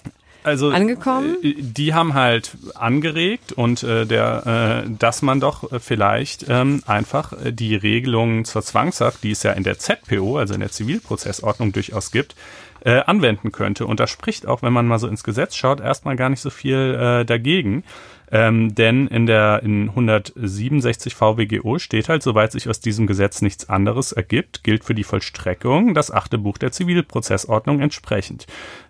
also, angekommen?
Äh, die haben halt angeregt und äh, der, äh, dass man doch vielleicht ähm, einfach die Regelungen zur Zwangshaft, die es ja in der ZPO, also in der Zivilprozessordnung durchaus gibt, äh, anwenden könnte. Und da spricht auch, wenn man mal so ins Gesetz schaut, erstmal gar nicht so viel äh, dagegen. Ähm, denn in der in 167 VWGO steht halt, soweit sich aus diesem Gesetz nichts anderes ergibt, gilt für die Vollstreckung das achte Buch der Zivilprozessordnung entsprechend.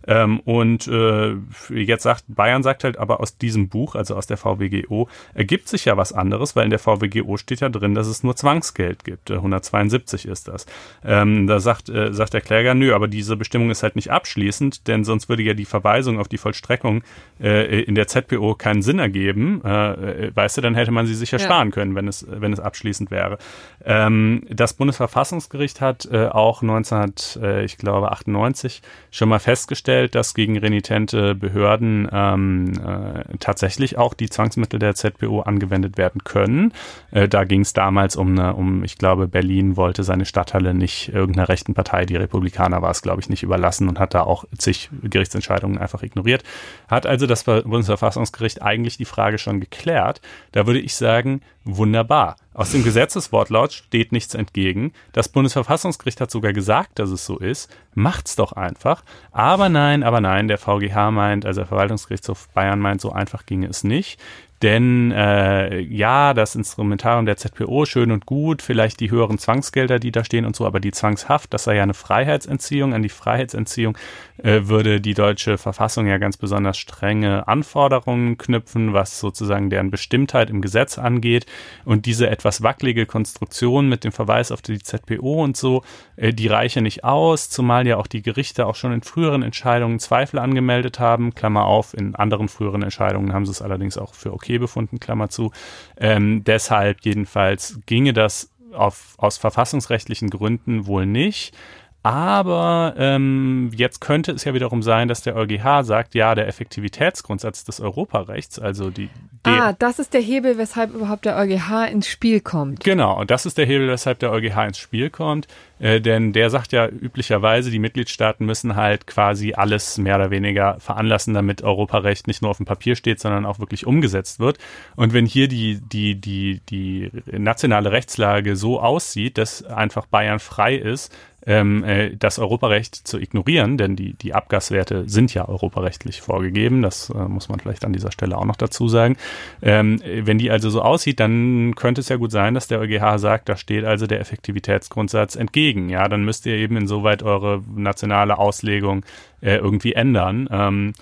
Ähm, und äh, jetzt sagt Bayern sagt halt, aber aus diesem Buch, also aus der VWGO, ergibt sich ja was anderes, weil in der VWGO steht ja drin, dass es nur Zwangsgeld gibt. 172 ist das. Ähm, da sagt, äh, sagt der Kläger, nö, aber diese Bestimmung ist halt nicht abschließend, denn sonst würde ja die Verweisung auf die Vollstreckung äh, in der ZPO keinen Sinn ergeben geben, äh, äh, weißt du, dann hätte man sie sich ja, sparen können, wenn es, wenn es abschließend wäre. Ähm, das Bundesverfassungsgericht hat äh, auch 19, äh, ich glaube 98 schon mal festgestellt, dass gegen renitente Behörden ähm, äh, tatsächlich auch die Zwangsmittel der ZPO angewendet werden können. Äh, da ging es damals um, eine, um, ich glaube, Berlin wollte seine Stadthalle nicht irgendeiner rechten Partei, die Republikaner war es, glaube ich, nicht überlassen und hat da auch zig Gerichtsentscheidungen einfach ignoriert. Hat also das Bundesverfassungsgericht eigentlich die Frage Frage schon geklärt. Da würde ich sagen, wunderbar. Aus dem Gesetzeswortlaut steht nichts entgegen. Das Bundesverfassungsgericht hat sogar gesagt, dass es so ist. Macht's doch einfach. Aber nein, aber nein, der VGH meint, also der Verwaltungsgerichtshof Bayern meint, so einfach ginge es nicht. Denn äh, ja, das Instrumentarium der ZPO schön und gut, vielleicht die höheren Zwangsgelder, die da stehen und so, aber die Zwangshaft, das sei ja eine Freiheitsentziehung. An die Freiheitsentziehung würde die deutsche Verfassung ja ganz besonders strenge Anforderungen knüpfen, was sozusagen deren Bestimmtheit im Gesetz angeht. Und diese etwas wackelige Konstruktion mit dem Verweis auf die ZPO und so, äh, die reiche nicht aus, zumal ja auch die Gerichte auch schon in früheren Entscheidungen Zweifel angemeldet haben. Klammer auf, in anderen früheren Entscheidungen haben sie es allerdings auch für okay okay befunden, Klammer zu. Ähm, deshalb jedenfalls ginge das auf, aus verfassungsrechtlichen Gründen wohl nicht. Aber ähm, jetzt könnte es ja wiederum sein, dass der EuGH sagt, ja, der Effektivitätsgrundsatz des Europarechts, also die.
Ah, das ist der Hebel, weshalb überhaupt der EuGH ins Spiel kommt.
Genau, und das ist der Hebel, weshalb der EuGH ins Spiel kommt. Äh, denn der sagt ja üblicherweise, die Mitgliedstaaten müssen halt quasi alles mehr oder weniger veranlassen, damit Europarecht nicht nur auf dem Papier steht, sondern auch wirklich umgesetzt wird. Und wenn hier die, die, die, die nationale Rechtslage so aussieht, dass einfach Bayern frei ist, ähm, äh, das Europarecht zu ignorieren, denn die, die Abgaswerte sind ja europarechtlich vorgegeben, das äh, muss man vielleicht an dieser Stelle auch noch dazu sagen. Ähm, wenn die also so aussieht, dann könnte es ja gut sein, dass der EuGH sagt, da steht also der Effektivitätsgrundsatz entgegen. Ja, dann müsst ihr eben insoweit eure nationale Auslegung äh, irgendwie ändern. Ähm,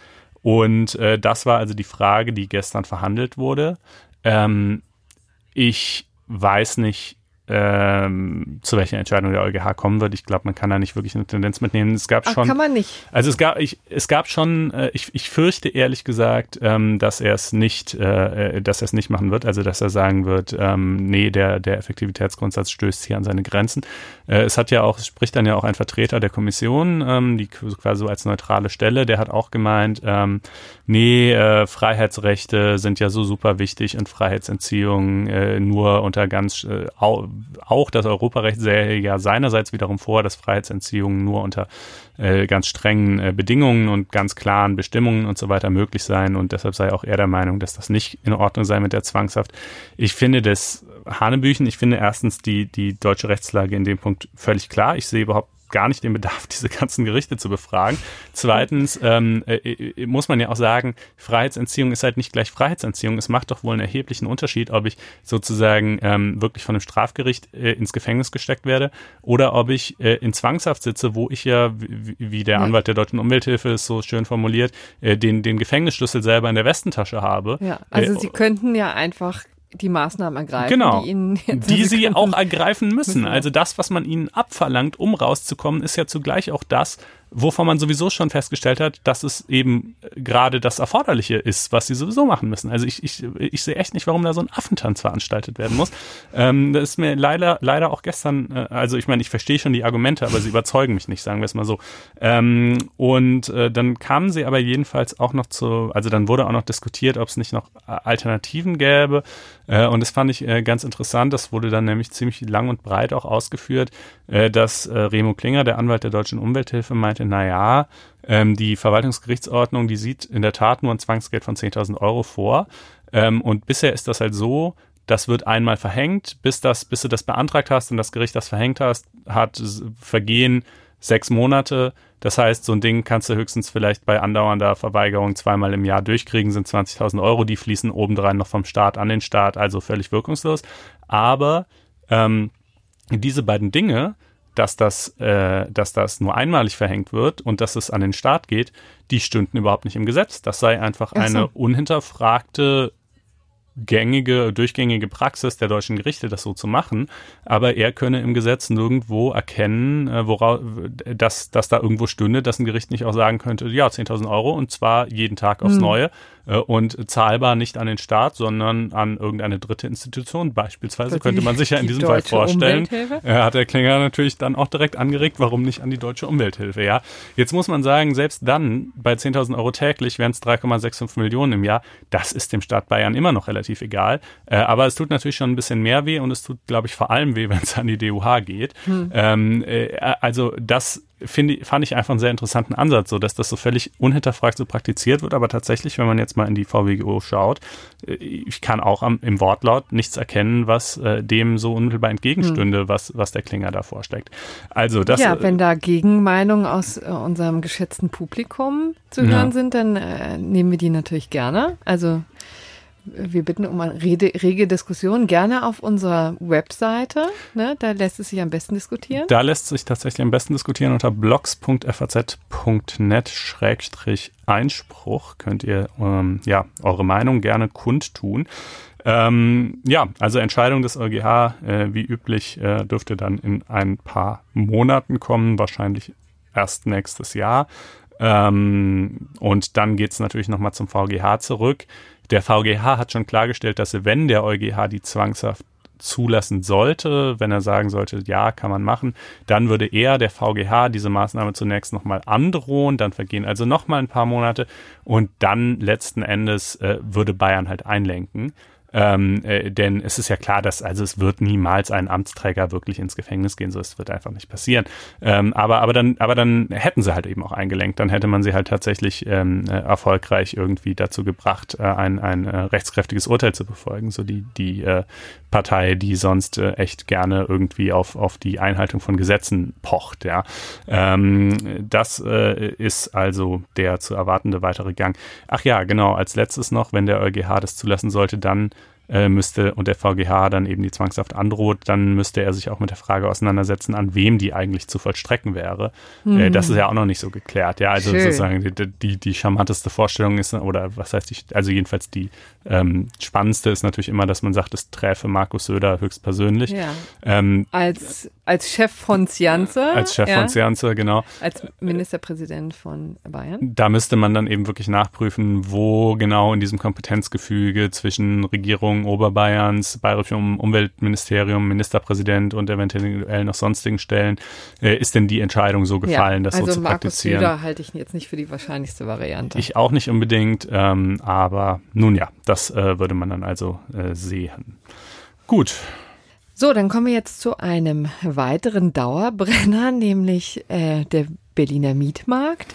und äh, das war also die Frage, die gestern verhandelt wurde. Ähm, ich weiß nicht, ähm, zu welcher Entscheidung der EuGH kommen wird. Ich glaube, man kann da nicht wirklich eine Tendenz mitnehmen. Es gab Ach, schon.
Kann man nicht.
Also es gab, ich, es gab schon, äh, ich, ich fürchte ehrlich gesagt, ähm, dass er es nicht, äh, äh, dass er es nicht machen wird. Also dass er sagen wird, ähm, nee, der, der Effektivitätsgrundsatz stößt hier an seine Grenzen. Äh, es hat ja auch, es spricht dann ja auch ein Vertreter der Kommission, ähm, die quasi so als neutrale Stelle, der hat auch gemeint, ähm, nee, äh, Freiheitsrechte sind ja so super wichtig und Freiheitsentziehung äh, nur unter ganz äh, auch das Europarecht sähe ja seinerseits wiederum vor, dass Freiheitsentziehungen nur unter äh, ganz strengen äh, Bedingungen und ganz klaren Bestimmungen und so weiter möglich seien und deshalb sei auch er der Meinung, dass das nicht in Ordnung sei mit der Zwangshaft. Ich finde das Hanebüchen, ich finde erstens die, die deutsche Rechtslage in dem Punkt völlig klar. Ich sehe überhaupt gar nicht den Bedarf, <laughs> diese ganzen Gerichte zu befragen. Zweitens ähm, äh, äh, muss man ja auch sagen, Freiheitsentziehung ist halt nicht gleich Freiheitsentziehung. Es macht doch wohl einen erheblichen Unterschied, ob ich sozusagen ähm, wirklich von einem Strafgericht äh, ins Gefängnis gesteckt werde oder ob ich äh, in Zwangshaft sitze, wo ich ja, wie, der Anwalt der Deutschen Umwelthilfe es so schön formuliert, äh, den, den Gefängnisschlüssel selber in der Westentasche habe.
Ja, also äh, Sie könnten ja einfach die Maßnahmen ergreifen,
genau,
die ihnen
die sie auch ergreifen müssen. Also das, was man ihnen abverlangt, um rauszukommen, ist ja zugleich auch das, wovon man sowieso schon festgestellt hat, dass es eben gerade das Erforderliche ist, was sie sowieso machen müssen. Also ich, ich, ich sehe echt nicht, warum da so ein Affentanz veranstaltet werden muss. Ähm, das ist mir leider, leider auch gestern, äh, also ich meine, ich verstehe schon die Argumente, aber sie überzeugen mich nicht, sagen wir es mal so. Ähm, und äh, dann kamen sie aber jedenfalls auch noch zu, also dann wurde auch noch diskutiert, ob es nicht noch Alternativen gäbe. Äh, und das fand ich äh, ganz interessant. Das wurde dann nämlich ziemlich lang und breit auch ausgeführt, äh, dass äh, Remo Klinger, der Anwalt der Deutschen Umwelthilfe, meinte, na ja, ähm, die Verwaltungsgerichtsordnung, die sieht in der Tat nur ein Zwangsgeld von 10.000 Euro vor. Ähm, und bisher ist das halt so, das wird einmal verhängt, bis das, bis du das beantragt hast und das Gericht das verhängt hast, hat vergehen sechs Monate. Das heißt, so ein Ding kannst du höchstens vielleicht bei andauernder Verweigerung zweimal im Jahr durchkriegen, sind 20.000 Euro, die fließen obendrein noch vom Staat an den Staat, also völlig wirkungslos. Aber ähm, diese beiden Dinge, dass das, äh, dass das nur einmalig verhängt wird und dass es an den Staat geht, die stünden überhaupt nicht im Gesetz. Das sei einfach so. eine unhinterfragte gängige, durchgängige Praxis der deutschen Gerichte, das so zu machen. Aber er könne im Gesetz nirgendwo erkennen, äh, worauf, dass, dass da irgendwo stünde, dass ein Gericht nicht auch sagen könnte, ja, 10.000 Euro und zwar jeden Tag aufs hm. Neue und zahlbar nicht an den Staat, sondern an irgendeine dritte Institution. Beispielsweise die, könnte man sich ja in diesem Fall vorstellen, äh, hat der Klinger natürlich dann auch direkt angeregt, warum nicht an die deutsche Umwelthilfe, ja. Jetzt muss man sagen, selbst dann bei 10.000 Euro täglich wären es 3,65 Millionen im Jahr. Das ist dem Staat Bayern immer noch relativ egal. Äh, aber es tut natürlich schon ein bisschen mehr weh und es tut, glaube ich, vor allem weh, <laughs> wenn es an die DUH geht. Hm. Ähm, äh, also das finde, fand ich einfach einen sehr interessanten Ansatz, so dass das so völlig unhinterfragt so praktiziert wird. Aber tatsächlich, wenn man jetzt mal in die VWGO schaut, äh, ich kann auch am, im Wortlaut nichts erkennen, was äh, dem so unmittelbar entgegenstünde, hm. was, was der Klinger da vorschlägt. Also das.
Ja, wenn da Gegenmeinungen aus äh, unserem geschätzten Publikum zu hören ja. sind, dann äh, nehmen wir die natürlich gerne. Also wir bitten um eine rege Diskussion, gerne auf unserer Webseite. Ne? Da lässt es sich am besten diskutieren.
Da lässt sich tatsächlich am besten diskutieren unter blogs.faz.net-einspruch. Könnt ihr ähm, ja eure Meinung gerne kundtun. Ähm, ja, also Entscheidung des EuGH, äh, wie üblich, äh, dürfte dann in ein paar Monaten kommen, wahrscheinlich erst nächstes Jahr. Ähm, und dann geht's natürlich nochmal zum VGH zurück. Der VGH hat schon klargestellt, dass wenn der EuGH die Zwangshaft zulassen sollte, wenn er sagen sollte, ja, kann man machen, dann würde er, der VGH, diese Maßnahme zunächst nochmal androhen, dann vergehen also nochmal ein paar Monate und dann letzten Endes äh, würde Bayern halt einlenken. Ähm, äh, denn es ist ja klar, dass also es wird niemals ein Amtsträger wirklich ins Gefängnis gehen, so es wird einfach nicht passieren. Ähm, aber aber dann aber dann hätten sie halt eben auch eingelenkt, dann hätte man sie halt tatsächlich ähm, äh, erfolgreich irgendwie dazu gebracht, äh, ein ein äh, rechtskräftiges Urteil zu befolgen, so die die äh, Partei, die sonst äh, echt gerne irgendwie auf auf die Einhaltung von Gesetzen pocht. Ja, ähm, das ist also der zu erwartende weitere Gang. Ach ja, genau. Als letztes noch, wenn der EuGH das zulassen sollte, dann äh, müsste und der VGH dann eben die Zwangshaft androht, dann müsste er sich auch mit der Frage auseinandersetzen, an wem die eigentlich zu vollstrecken wäre. Mhm. Äh, das ist ja auch noch nicht so geklärt. Ja, also Schön. sozusagen die, die, die charmanteste Vorstellung ist, oder was heißt die, also jedenfalls die ähm, spannendste ist natürlich immer, dass man sagt, es träfe Markus Söder höchstpersönlich. Ja.
Ähm, als, als Chef von Cianze.
Als Chef ja. von Cianze, genau.
Als Ministerpräsident von Bayern.
Da müsste man dann eben wirklich nachprüfen, wo genau in diesem Kompetenzgefüge zwischen Regierung Regierung Oberbayerns, Bayerischem Umweltministerium, Ministerpräsident und eventuell noch sonstigen Stellen, äh, ist denn die Entscheidung so gefallen, ja, das also so zu Markus praktizieren?
Also halte ich jetzt nicht für die wahrscheinlichste Variante.
Ich auch nicht unbedingt, ähm, aber nun ja, das äh, würde man dann also äh, sehen. Gut.
So, dann kommen wir jetzt zu einem weiteren Dauerbrenner, <laughs> nämlich äh, der Berliner Mietmarkt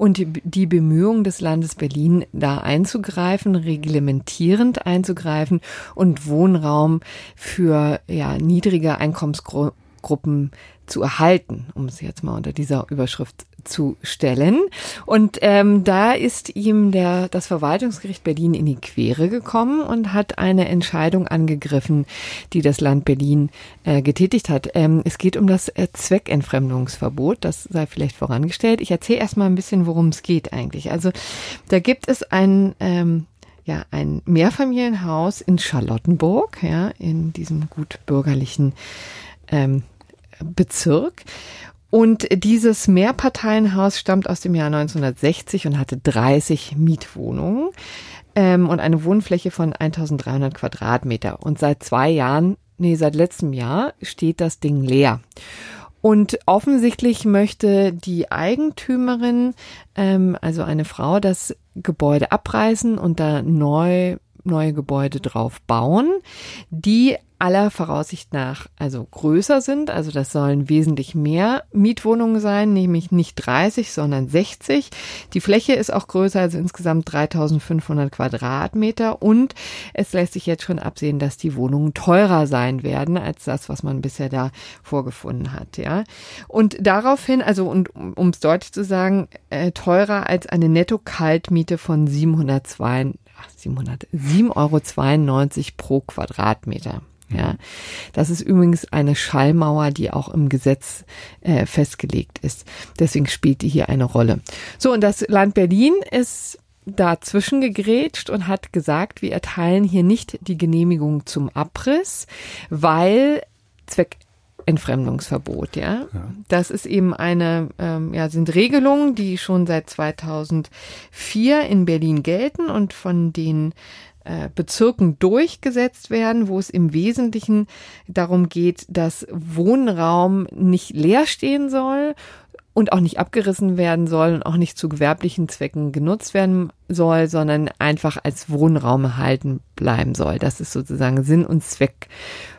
und die Bemühungen des Landes Berlin, da einzugreifen, reglementierend einzugreifen und Wohnraum für ja, niedrige Einkommensgruppen zu erhalten, um es jetzt mal unter dieser Überschrift zu stellen. Und ähm, da ist ihm der, das Verwaltungsgericht Berlin in die Quere gekommen und hat eine Entscheidung angegriffen, die das Land Berlin äh, getätigt hat. Ähm, es geht um das äh, Zweckentfremdungsverbot. Das sei vielleicht vorangestellt. Ich erzähle erstmal ein bisschen, worum es geht eigentlich. Also da gibt es ein ähm, ja, ein Mehrfamilienhaus in Charlottenburg, ja, in diesem gut bürgerlichen ähm, Bezirk. Und dieses Mehrparteienhaus stammt aus dem Jahr 1960 und hatte 30 Mietwohnungen ähm, und eine Wohnfläche von 1300 Quadratmeter. Und seit zwei Jahren, nee, seit letztem Jahr steht das Ding leer. Und offensichtlich möchte die Eigentümerin, ähm, also eine Frau, das Gebäude abreißen und da neu neue Gebäude drauf bauen, die aller Voraussicht nach also größer sind. Also das sollen wesentlich mehr Mietwohnungen sein, nämlich nicht 30, sondern 60. Die Fläche ist auch größer, also insgesamt 3500 Quadratmeter. Und es lässt sich jetzt schon absehen, dass die Wohnungen teurer sein werden als das, was man bisher da vorgefunden hat. Ja. Und daraufhin, also und um es deutlich zu sagen, äh, teurer als eine Netto-Kaltmiete von 702 707,92 Euro pro Quadratmeter. Ja, das ist übrigens eine Schallmauer, die auch im Gesetz äh, festgelegt ist. Deswegen spielt die hier eine Rolle. So, und das Land Berlin ist dazwischen gegrätscht und hat gesagt, wir erteilen hier nicht die Genehmigung zum Abriss, weil Zweck Entfremdungsverbot, ja? ja. Das ist eben eine, ähm, ja, sind Regelungen, die schon seit 2004 in Berlin gelten und von den äh, Bezirken durchgesetzt werden, wo es im Wesentlichen darum geht, dass Wohnraum nicht leer stehen soll und auch nicht abgerissen werden soll und auch nicht zu gewerblichen Zwecken genutzt werden soll, sondern einfach als Wohnraum erhalten bleiben soll. Das ist sozusagen Sinn und Zweck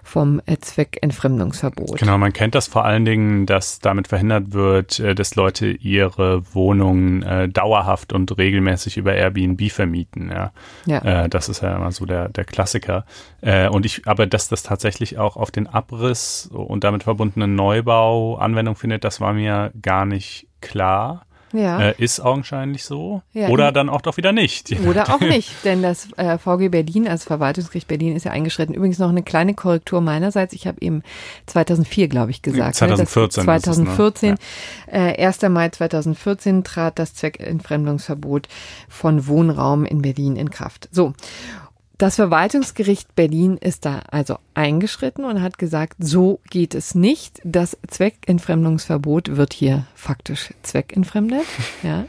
vom äh, Zweckentfremdungsverbot.
Genau, man kennt das vor allen Dingen, dass damit verhindert wird, äh, dass Leute ihre Wohnungen äh, dauerhaft und regelmäßig über Airbnb vermieten. Ja, ja. Äh, das ist ja immer so der, der Klassiker. Äh, und ich, aber dass das tatsächlich auch auf den Abriss und damit verbundenen Neubau Anwendung findet, das war mir gar nicht klar. Ja. Äh, ist augenscheinlich so. Ja, oder dann auch doch wieder nicht. <laughs>
Oder auch nicht, denn das äh, VG Berlin, also Verwaltungsgericht Berlin, ist ja eingeschritten. Übrigens noch eine kleine Korrektur meinerseits. Ich habe eben 2004, glaube ich, gesagt.
2014.
Ne? 2014. Ne? Äh, 1. Mai 2014 trat das Zweckentfremdungsverbot von Wohnraum in Berlin in Kraft. So. Das Verwaltungsgericht Berlin ist da also eingeschritten und hat gesagt, so geht es nicht. Das Zweckentfremdungsverbot wird hier faktisch zweckentfremdet. <laughs> Ja.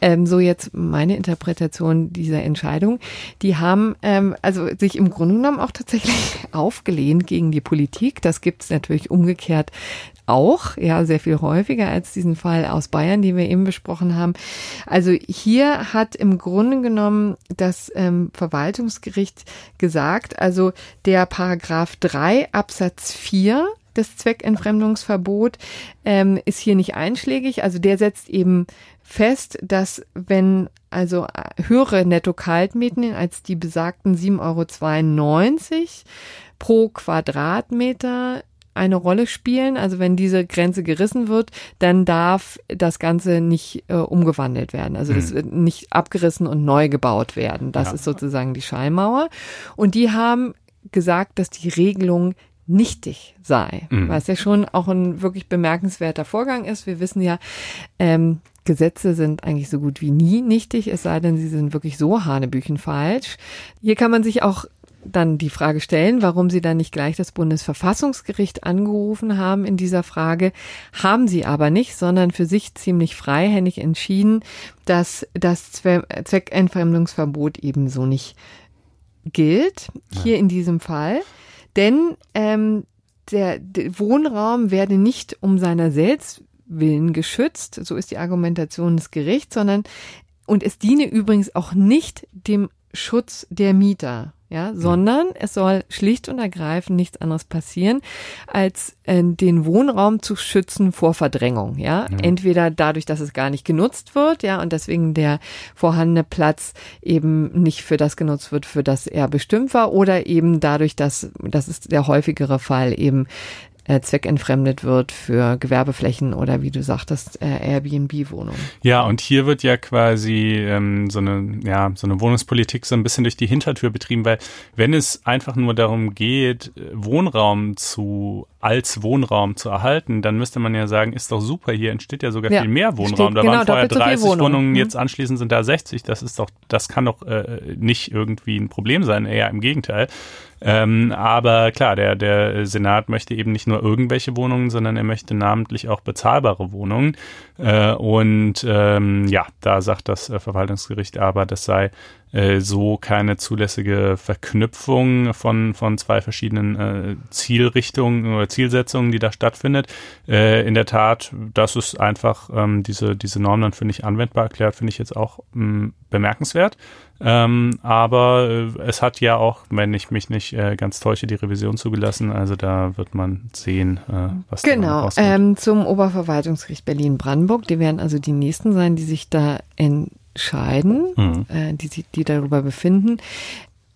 ähm, so jetzt meine Interpretation dieser Entscheidung. Die haben ähm, also sich im Grunde genommen auch tatsächlich <laughs> aufgelehnt gegen die Politik. Das gibt es natürlich umgekehrt auch, ja, sehr viel häufiger als diesen Fall aus Bayern, den wir eben besprochen haben. Also hier hat im Grunde genommen das ähm, Verwaltungsgericht gesagt, also der Paragraph 3 Absatz 4 des Zweckentfremdungsverbot ähm, ist hier nicht einschlägig. Also der setzt eben fest, dass wenn also höhere Netto-Kaltmieten als die besagten 7,92 Euro pro Quadratmeter eine Rolle spielen. Also wenn diese Grenze gerissen wird, dann darf das Ganze nicht äh, umgewandelt werden. Also das hm. wird nicht abgerissen und neu gebaut werden. Das ja. ist sozusagen die Schallmauer. Und die haben gesagt, dass die Regelung nichtig sei, mhm. was ja schon auch ein wirklich bemerkenswerter Vorgang ist. Wir wissen ja, ähm, Gesetze sind eigentlich so gut wie nie nichtig, es sei denn, sie sind wirklich so hanebüchen falsch. Hier kann man sich auch dann die Frage stellen, warum Sie dann nicht gleich das Bundesverfassungsgericht angerufen haben in dieser Frage. Haben Sie aber nicht, sondern für sich ziemlich freihändig entschieden, dass das Zweckentfremdungsverbot ebenso nicht gilt, hier ja. in diesem Fall. Denn ähm, der, der Wohnraum werde nicht um seiner selbst willen geschützt, so ist die Argumentation des Gerichts, sondern und es diene übrigens auch nicht dem Schutz der Mieter ja, sondern es soll schlicht und ergreifend nichts anderes passieren, als äh, den Wohnraum zu schützen vor Verdrängung, ja? ja. Entweder dadurch, dass es gar nicht genutzt wird, ja, und deswegen der vorhandene Platz eben nicht für das genutzt wird, für das er bestimmt war, oder eben dadurch, dass, das ist der häufigere Fall, eben äh, zweckentfremdet wird für Gewerbeflächen oder wie du sagtest, äh, Airbnb-Wohnungen.
Ja, und hier wird ja quasi ähm, so eine, ja, so eine Wohnungspolitik so ein bisschen durch die Hintertür betrieben, weil wenn es einfach nur darum geht, Wohnraum zu als Wohnraum zu erhalten, dann müsste man ja sagen, ist doch super, hier entsteht ja sogar ja, viel mehr Wohnraum. Steht, da genau, waren vorher 30 Wohnungen, Wohnungen mhm. jetzt anschließend sind da 60. Das ist doch, das kann doch äh, nicht irgendwie ein Problem sein, eher im Gegenteil. Ähm, aber klar, der, der Senat möchte eben nicht nur irgendwelche Wohnungen, sondern er möchte namentlich auch bezahlbare Wohnungen. Äh, und ähm, ja, da sagt das äh, Verwaltungsgericht aber, das sei äh, so keine zulässige Verknüpfung von, von zwei verschiedenen äh, Zielrichtungen oder Zielsetzungen, die da stattfindet. Äh, in der Tat, das ist einfach ähm, diese, diese Norm dann für nicht anwendbar erklärt, finde ich jetzt auch mh, bemerkenswert. Ähm, aber äh, es hat ja auch, wenn ich mich nicht äh, ganz täusche, die Revision zugelassen. Also da wird man sehen, äh, was
genau, da ähm, zum Oberverwaltungsgericht Berlin-Brandenburg. Die werden also die nächsten sein, die sich da entscheiden, mhm. äh, die, die darüber befinden.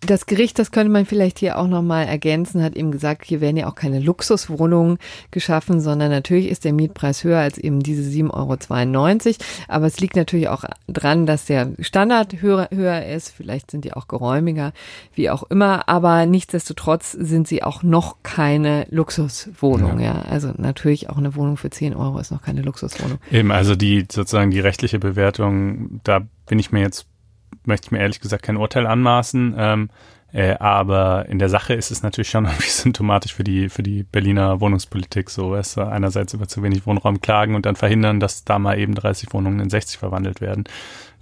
Das Gericht, das könnte man vielleicht hier auch nochmal ergänzen, hat eben gesagt, hier werden ja auch keine Luxuswohnungen geschaffen, sondern natürlich ist der Mietpreis höher als eben diese 7,92 Euro. Aber es liegt natürlich auch dran, dass der Standard höher, höher ist. Vielleicht sind die auch geräumiger, wie auch immer. Aber nichtsdestotrotz sind sie auch noch keine Luxuswohnung. Ja. ja. Also natürlich auch eine Wohnung für 10 Euro ist noch keine Luxuswohnung.
Eben, also die sozusagen die rechtliche Bewertung, da bin ich mir jetzt möchte ich mir ehrlich gesagt kein Urteil anmaßen. Ähm, äh, aber in der Sache ist es natürlich schon <laughs> irgendwie symptomatisch für die, für die Berliner Wohnungspolitik so. Es einerseits über zu wenig Wohnraum klagen und dann verhindern, dass da mal eben 30 Wohnungen in 60 verwandelt werden.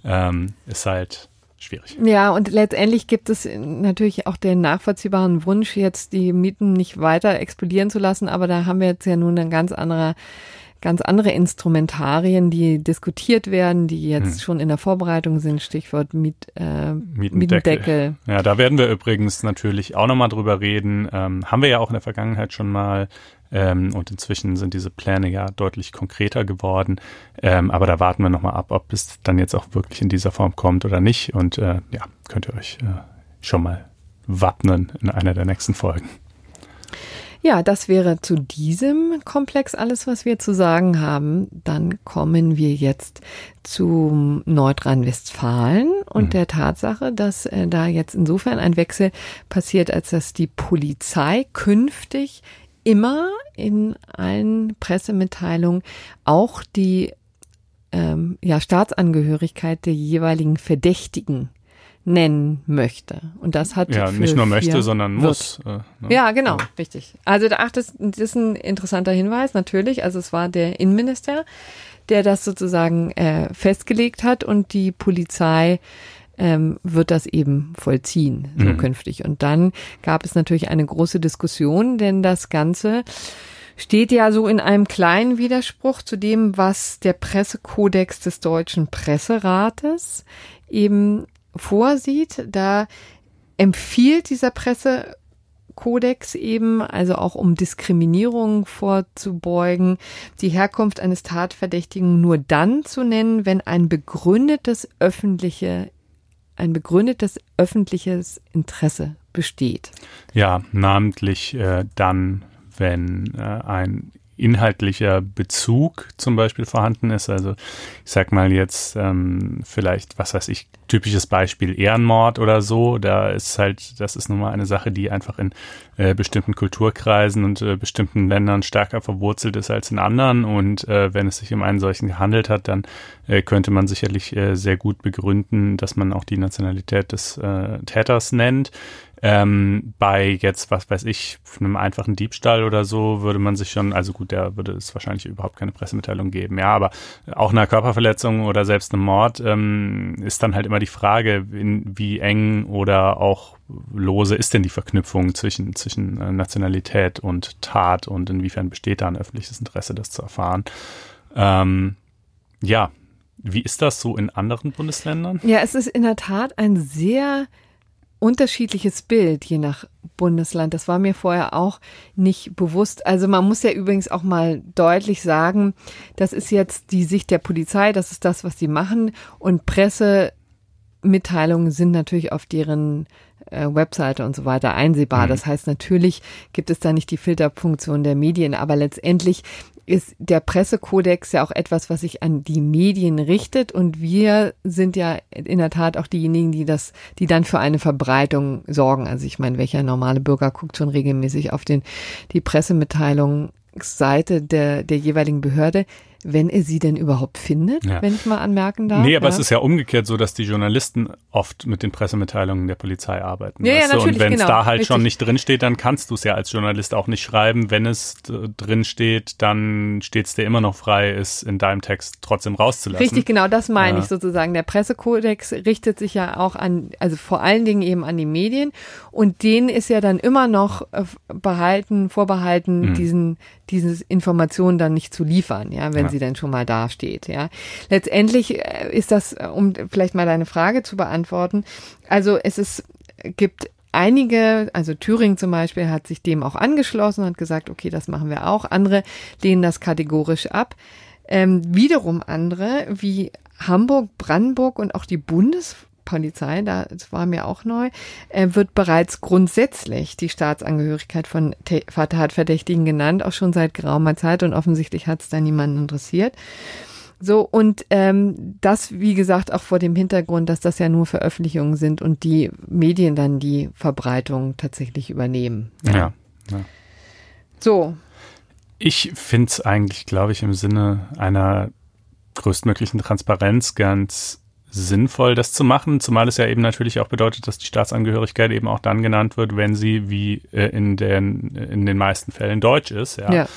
Ähm, ist halt schwierig.
Ja, und letztendlich gibt es natürlich auch den nachvollziehbaren Wunsch, jetzt die Mieten nicht weiter explodieren zu lassen, aber da haben wir jetzt ja nun ein ganz anderer ganz andere Instrumentarien, die diskutiert werden, die jetzt hm. schon in der Vorbereitung sind, Stichwort Miet, äh, Mietendeckel. Mietendeckel.
Ja, da werden wir übrigens natürlich auch nochmal drüber reden. Ähm, haben wir ja auch in der Vergangenheit schon mal. Ähm, und inzwischen sind diese Pläne ja deutlich konkreter geworden. Ähm, aber da warten wir nochmal ab, ob es dann jetzt auch wirklich in dieser Form kommt oder nicht. Und äh, ja, könnt ihr euch äh, schon mal wappnen in einer der nächsten Folgen.
Ja, das wäre zu diesem Komplex alles, was wir zu sagen haben. Dann kommen wir jetzt zu Nordrhein-Westfalen und mhm. der Tatsache, dass äh, da jetzt insofern ein Wechsel passiert, als dass die Polizei künftig immer in allen Pressemitteilungen auch die ähm, ja, Staatsangehörigkeit der jeweiligen Verdächtigen nennen möchte. Und das hat
ja nicht nur möchte, sondern muss.
Äh, ne? Ja, genau, ja. richtig. Also ach, das, das ist ein interessanter Hinweis natürlich. Also es war der Innenminister, der das sozusagen äh, festgelegt hat und die Polizei ähm, wird das eben vollziehen, so mhm. künftig. Und dann gab es natürlich eine große Diskussion, denn das Ganze steht ja so in einem kleinen Widerspruch zu dem, was der Pressekodex des Deutschen Presserates eben vorsieht. Da empfiehlt dieser Pressekodex eben, also auch um Diskriminierung vorzubeugen, die Herkunft eines Tatverdächtigen nur dann zu nennen, wenn ein begründetes öffentliche ein begründetes öffentliches Interesse besteht.
Ja, namentlich äh, dann, wenn äh, ein inhaltlicher Bezug zum Beispiel vorhanden ist. Also ich sag mal jetzt ähm, vielleicht, was weiß ich, typisches Beispiel Ehrenmord oder so. Da ist halt, das ist nun mal eine Sache, die einfach in äh, bestimmten Kulturkreisen und äh, bestimmten Ländern stärker verwurzelt ist als in anderen. Und äh, wenn es sich um einen solchen gehandelt hat, dann äh, könnte man sicherlich äh, sehr gut begründen, dass man auch die Nationalität des äh, Täters nennt. Ähm, bei jetzt, was weiß ich, einem einfachen Diebstahl oder so würde man sich schon, also gut, da würde es wahrscheinlich überhaupt keine Pressemitteilung geben, ja, aber auch einer Körperverletzung oder selbst einem Mord ähm, ist dann halt immer die Frage, in, wie eng oder auch lose ist denn die Verknüpfung zwischen, zwischen äh, Nationalität und Tat und inwiefern besteht da ein öffentliches Interesse, das zu erfahren. Ähm, ja, wie ist das so in anderen Bundesländern?
Ja, es ist in der Tat ein sehr unterschiedliches Bild, je nach Bundesland. Das war mir vorher auch nicht bewusst. Also man muss ja übrigens auch mal deutlich sagen, das ist jetzt die Sicht der Polizei, das ist das, was sie machen. Und Pressemitteilungen sind natürlich auf deren äh, Webseite und so weiter einsehbar. Mhm. Das heißt, natürlich gibt es da nicht die Filterfunktion der Medien, aber letztendlich ist der Pressekodex ja auch etwas, was sich an die Medien richtet und wir sind ja in der Tat auch diejenigen, die das, die dann für eine Verbreitung sorgen. Also ich meine, welcher normale Bürger guckt schon regelmäßig auf den die Pressemitteilungsseite der der jeweiligen Behörde wenn er sie denn überhaupt findet, ja. wenn ich mal anmerken darf.
Nee, aber ja. es ist ja umgekehrt so, dass die Journalisten oft mit den Pressemitteilungen der Polizei arbeiten.
Ja, ja, natürlich,
Und wenn es
genau,
da halt
richtig.
schon nicht drinsteht, dann kannst du es ja als Journalist auch nicht schreiben. Wenn es drinsteht, dann steht es dir immer noch frei, es in deinem Text trotzdem rauszulassen.
Richtig, genau, das meine ich sozusagen. Der Pressekodex richtet sich ja auch an, also vor allen Dingen eben an die Medien und denen ist ja dann immer noch äh, behalten, vorbehalten, mhm. diesen, diese Informationen dann nicht zu liefern, ja, wenn ja. sie denn schon mal dasteht, ja. Letztendlich äh, ist das, äh, um vielleicht mal deine Frage zu beantworten, also es ist, gibt einige, also Thüringen zum Beispiel hat sich dem auch angeschlossen und gesagt, okay, das machen wir auch. Andere lehnen das kategorisch ab. Ähm, wiederum andere wie Hamburg, Brandenburg und auch die Bundes Polizei, das war mir auch neu, wird bereits grundsätzlich die Staatsangehörigkeit von Tatverdächtigen genannt, auch schon seit geraumer Zeit und offensichtlich hat es da niemanden interessiert. So, und ähm, das, wie gesagt, auch vor dem Hintergrund, dass das ja nur Veröffentlichungen sind und die Medien dann die Verbreitung tatsächlich übernehmen.
Ja. ja, ja.
So.
Ich finde es eigentlich, glaube ich, im Sinne einer größtmöglichen Transparenz ganz sinnvoll, das zu machen, zumal es ja eben natürlich auch bedeutet, dass die Staatsangehörigkeit eben auch dann genannt wird, wenn sie wie äh, in, den, in den meisten Fällen deutsch ist. Ja. ja.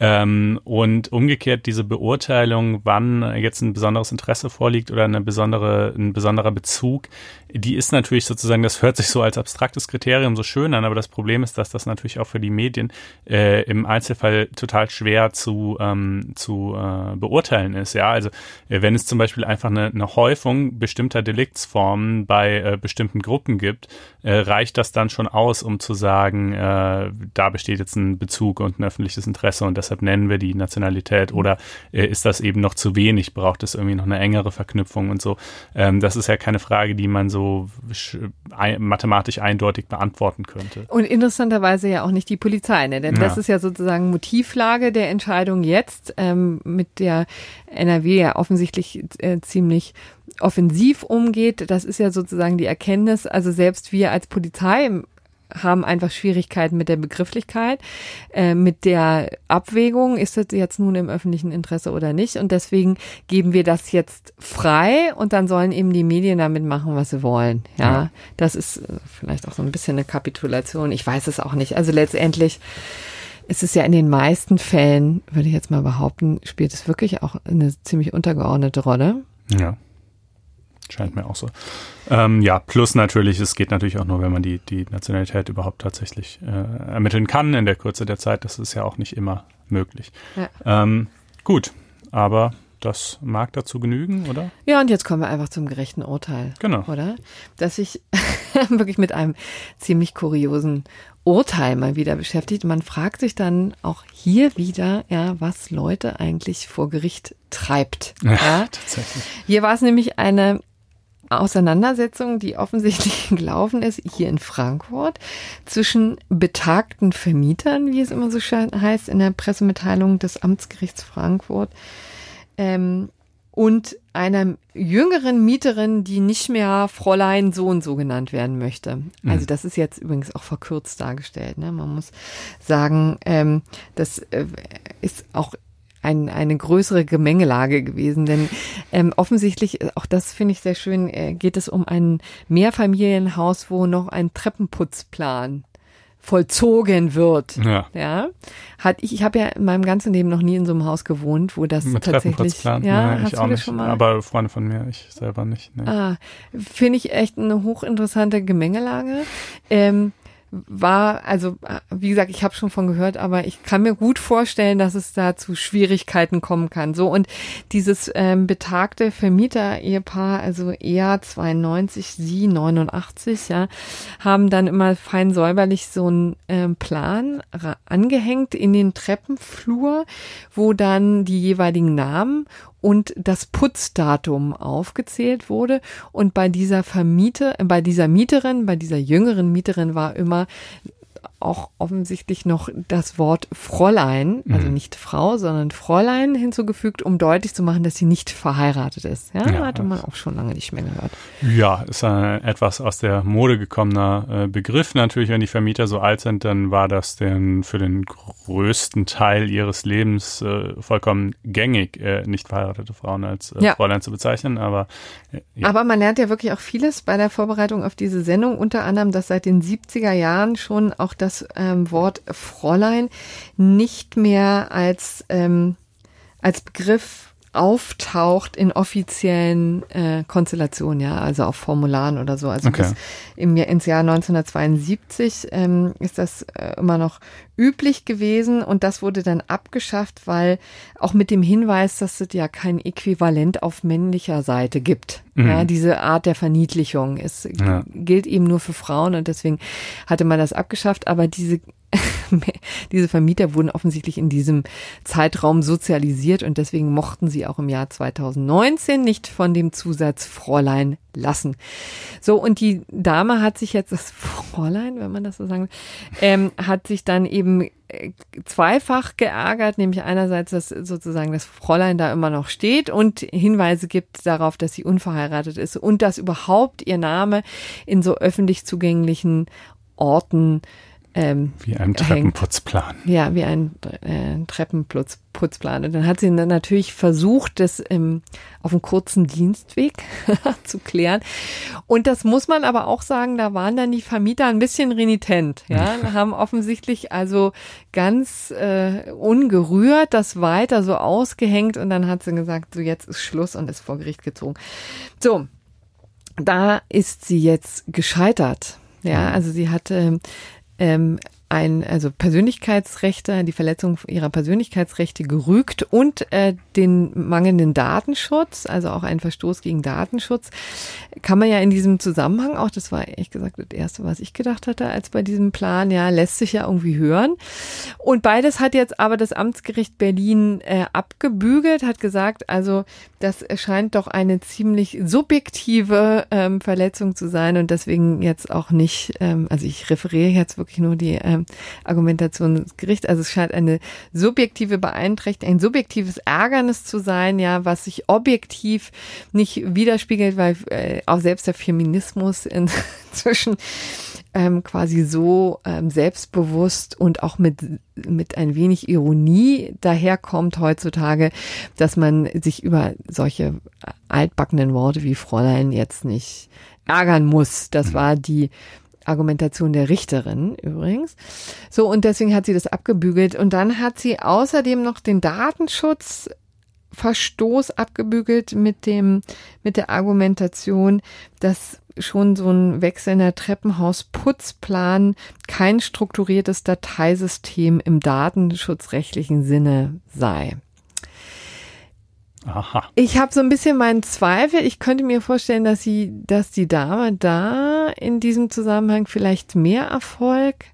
Ähm, und umgekehrt diese Beurteilung, wann jetzt ein besonderes Interesse vorliegt oder eine besondere, ein besonderer Bezug, die ist natürlich sozusagen, das hört sich so als abstraktes Kriterium so schön an, aber das Problem ist, dass das natürlich auch für die Medien äh, im Einzelfall total schwer zu, ähm, zu äh, beurteilen ist. Ja, also äh, wenn es zum Beispiel einfach eine, eine Häufung bestimmter Deliktsformen bei äh, bestimmten Gruppen gibt, äh, reicht das dann schon aus, um zu sagen, äh, da besteht jetzt ein Bezug und ein öffentliches Interesse und deshalb nennen wir die Nationalität oder äh, ist das eben noch zu wenig, braucht es irgendwie noch eine engere Verknüpfung und so. Ähm, das ist ja keine Frage, die man so mathematisch eindeutig beantworten könnte.
Und interessanterweise ja auch nicht die Polizei, ne? denn ja. das ist ja sozusagen Motivlage der Entscheidung jetzt, ähm, mit der NRW ja offensichtlich äh, ziemlich offensiv umgeht. Das ist ja sozusagen die Erkenntnis, also selbst wir als Polizei haben einfach Schwierigkeiten mit der Begrifflichkeit, äh, mit der Abwägung, ist das jetzt nun im öffentlichen Interesse oder nicht. Und deswegen geben wir das jetzt frei und dann sollen eben die Medien damit machen, was sie wollen. Ja, ja. das ist äh, vielleicht auch so ein bisschen eine Kapitulation. Ich weiß es auch nicht. Also letztendlich ist es ja in den meisten Fällen, würde ich jetzt mal behaupten, spielt es wirklich auch eine ziemlich untergeordnete Rolle.
Ja. Scheint mir auch so. Ähm, ja, plus natürlich, es geht natürlich auch nur, wenn man die, die Nationalität überhaupt tatsächlich äh, ermitteln kann in der Kürze der Zeit. Das ist ja auch nicht immer möglich. Ja. Ähm, gut, aber das mag dazu genügen, oder?
Ja, und jetzt kommen wir einfach zum gerechten Urteil.
Genau.
Oder? Dass ich <laughs> wirklich mit einem ziemlich kuriosen Urteil mal wieder beschäftigt. Man fragt sich dann auch hier wieder, ja, was Leute eigentlich vor Gericht treibt. Ja, ja. <laughs>
tatsächlich.
Hier war es nämlich eine Auseinandersetzung, die offensichtlich <laughs> gelaufen ist, hier in Frankfurt, zwischen betagten Vermietern, wie es immer so heißt in der Pressemitteilung des Amtsgerichts Frankfurt, ähm, und einer jüngeren Mieterin, die nicht mehr Fräulein so und so genannt werden möchte. Also mhm. das ist jetzt übrigens auch verkürzt dargestellt. Ne? Man muss sagen, ähm, das äh, ist auch ein, eine größere Gemengelage gewesen. Denn ähm, offensichtlich, auch das finde ich sehr schön, äh, geht es um ein Mehrfamilienhaus, wo noch ein Treppenputzplan vollzogen wird.
Ja.
ja. Hat ich, ich habe ja in meinem ganzen Leben noch nie in so einem Haus gewohnt, wo das Mit tatsächlich.
Ja,
ja
ich auch nicht. Aber Freunde von mir, ich selber nicht.
Nee. Ah, finde ich echt eine hochinteressante Gemengelage. Ähm, war, also wie gesagt, ich habe schon von gehört, aber ich kann mir gut vorstellen, dass es da zu Schwierigkeiten kommen kann. So und dieses ähm, betagte Vermieter-Ehepaar, also er 92, sie 89, ja, haben dann immer fein säuberlich so einen ähm, Plan angehängt in den Treppenflur, wo dann die jeweiligen Namen und das Putzdatum aufgezählt wurde. Und bei dieser Vermieter, bei dieser Mieterin, bei dieser jüngeren Mieterin war immer auch offensichtlich noch das Wort Fräulein, also mhm. nicht Frau, sondern Fräulein hinzugefügt, um deutlich zu machen, dass sie nicht verheiratet ist. Ja, ja hatte man auch schon lange nicht mehr gehört.
Ja, ist ein etwas aus der Mode gekommener äh, Begriff. Natürlich, wenn die Vermieter so alt sind, dann war das denn für den größten Teil ihres Lebens äh, vollkommen gängig, äh, nicht verheiratete Frauen als äh, ja. Fräulein zu bezeichnen. Aber,
äh, ja. aber man lernt ja wirklich auch vieles bei der Vorbereitung auf diese Sendung, unter anderem, dass seit den 70er Jahren schon auch das das ähm, Wort Fräulein nicht mehr als, ähm, als Begriff auftaucht in offiziellen äh, Konstellationen, ja, also auf Formularen oder so. Also okay. bis im, ins Jahr 1972 ähm, ist das äh, immer noch üblich gewesen und das wurde dann abgeschafft, weil auch mit dem Hinweis, dass es ja kein Äquivalent auf männlicher Seite gibt. Mhm. Ja, diese Art der Verniedlichung ist, ja. gilt eben nur für Frauen und deswegen hatte man das abgeschafft, aber diese <laughs> diese Vermieter wurden offensichtlich in diesem Zeitraum sozialisiert und deswegen mochten sie auch im Jahr 2019 nicht von dem Zusatz Fräulein lassen. So, und die Dame hat sich jetzt, <laughs> das Fräulein, wenn man das so sagen will, ähm, hat sich dann eben äh, zweifach geärgert, nämlich einerseits, dass sozusagen das Fräulein da immer noch steht und Hinweise gibt darauf, dass sie unverheiratet ist und dass überhaupt ihr Name in so öffentlich zugänglichen Orten
ähm, wie ein Treppenputzplan.
Hängt. Ja, wie ein äh, Treppenputzplan. Und dann hat sie natürlich versucht, das ähm, auf einem kurzen Dienstweg <laughs> zu klären. Und das muss man aber auch sagen, da waren dann die Vermieter ein bisschen renitent. Ja, haben offensichtlich also ganz äh, ungerührt das weiter so ausgehängt und dann hat sie gesagt, so jetzt ist Schluss und ist vor Gericht gezogen. So, da ist sie jetzt gescheitert. Ja, also sie hatte ähm, ein, also Persönlichkeitsrechte, die Verletzung ihrer Persönlichkeitsrechte gerügt und äh, den mangelnden Datenschutz, also auch ein Verstoß gegen Datenschutz, kann man ja in diesem Zusammenhang auch, das war ehrlich gesagt das Erste, was ich gedacht hatte, als bei diesem Plan, ja, lässt sich ja irgendwie hören. Und beides hat jetzt aber das Amtsgericht Berlin äh, abgebügelt, hat gesagt, also das erscheint doch eine ziemlich subjektive ähm, Verletzung zu sein und deswegen jetzt auch nicht, ähm, also ich referiere jetzt wirklich nur die ähm, Argumentationsgericht. Also es scheint eine subjektive Beeinträchtigung, ein subjektives Ärgernis zu sein, ja, was sich objektiv nicht widerspiegelt, weil äh, auch selbst der Feminismus inzwischen <laughs> ähm, quasi so ähm, selbstbewusst und auch mit, mit ein wenig Ironie daherkommt heutzutage, dass man sich über solche altbackenen Worte wie Fräulein jetzt nicht ärgern muss. Das mhm. war die Argumentation der Richterin übrigens. So, und deswegen hat sie das abgebügelt. Und dann hat sie außerdem noch den Datenschutzverstoß abgebügelt mit dem, mit der Argumentation, dass schon so ein wechselnder Treppenhausputzplan kein strukturiertes Dateisystem im datenschutzrechtlichen Sinne sei. Aha. Ich habe so ein bisschen meinen Zweifel. Ich könnte mir vorstellen, dass sie, dass die Dame da in diesem Zusammenhang vielleicht mehr Erfolg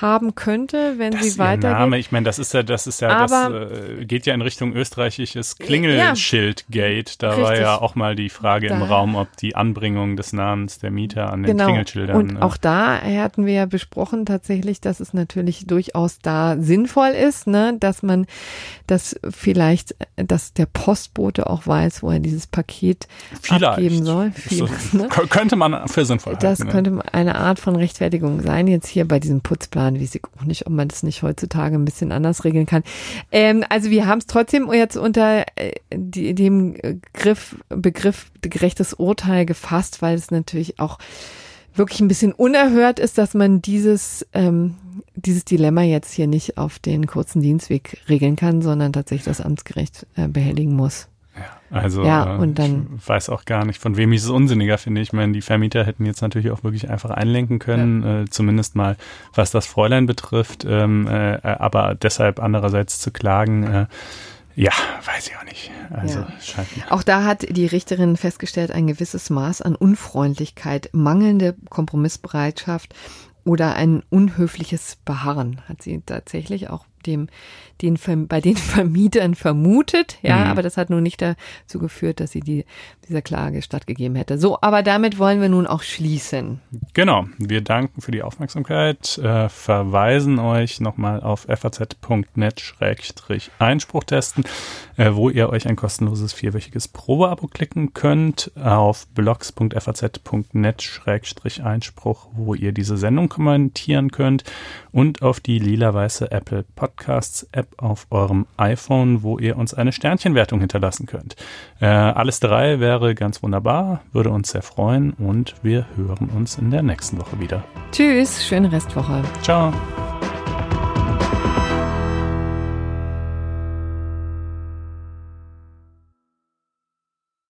haben könnte, wenn
das
sie weitergeht. Name,
ich meine, das ist ja, das ist ja, Aber, das äh, geht ja in Richtung österreichisches Klingelschildgate. Da richtig. war ja auch mal die Frage da. im Raum, ob die Anbringung des Namens der Mieter an den genau. Klingelschildern.
Und äh, auch da hatten wir ja besprochen tatsächlich, dass es natürlich durchaus da sinnvoll ist, ne, dass man, dass vielleicht, dass der Postbote auch weiß, wo er dieses Paket vielleicht. abgeben soll.
Vielleicht, ne? <laughs> Könnte man für sinnvoll halten.
Das könnte eine Art von Rechtfertigung sein, jetzt hier bei diesem Putzplan Jahren weiß ich auch nicht, ob man das nicht heutzutage ein bisschen anders regeln kann. Ähm, also wir haben es trotzdem jetzt unter äh, die, dem Griff, Begriff gerechtes Urteil gefasst, weil es natürlich auch wirklich ein bisschen unerhört ist, dass man dieses, ähm, dieses Dilemma jetzt hier nicht auf den kurzen Dienstweg regeln kann, sondern tatsächlich das Amtsgericht äh, behelligen muss.
Also ja, äh, und dann, ich weiß auch gar nicht, von wem ich es unsinniger finde. Ich meine, die Vermieter hätten jetzt natürlich auch wirklich einfach einlenken können, ja. äh, zumindest mal was das Fräulein betrifft, ähm, äh, aber deshalb andererseits zu klagen, äh, ja, weiß ich auch nicht. Also ja. scheint mir.
Auch da hat die Richterin festgestellt, ein gewisses Maß an Unfreundlichkeit, mangelnde Kompromissbereitschaft oder ein unhöfliches Beharren hat sie tatsächlich auch dem, den, bei den <laughs> Vermietern vermutet. Ja, mhm. aber das hat nun nicht dazu geführt, dass sie die, dieser Klage stattgegeben hätte. So, aber damit wollen wir nun auch schließen.
Genau. Wir danken für die Aufmerksamkeit, äh, verweisen euch nochmal auf faz.net-einspruch testen, äh, wo ihr euch ein kostenloses vierwöchiges Probeabo klicken könnt, auf blogs.faz.net-einspruch, wo ihr diese Sendung kommentieren könnt und auf die lila-weiße Apple Podcasts App auf eurem iPhone, wo ihr uns eine Sternchenwertung hinterlassen könnt. Äh, alles drei wäre ganz wunderbar, würde uns sehr freuen und wir hören uns in der nächsten Woche wieder.
Tschüss, schöne Restwoche.
Ciao.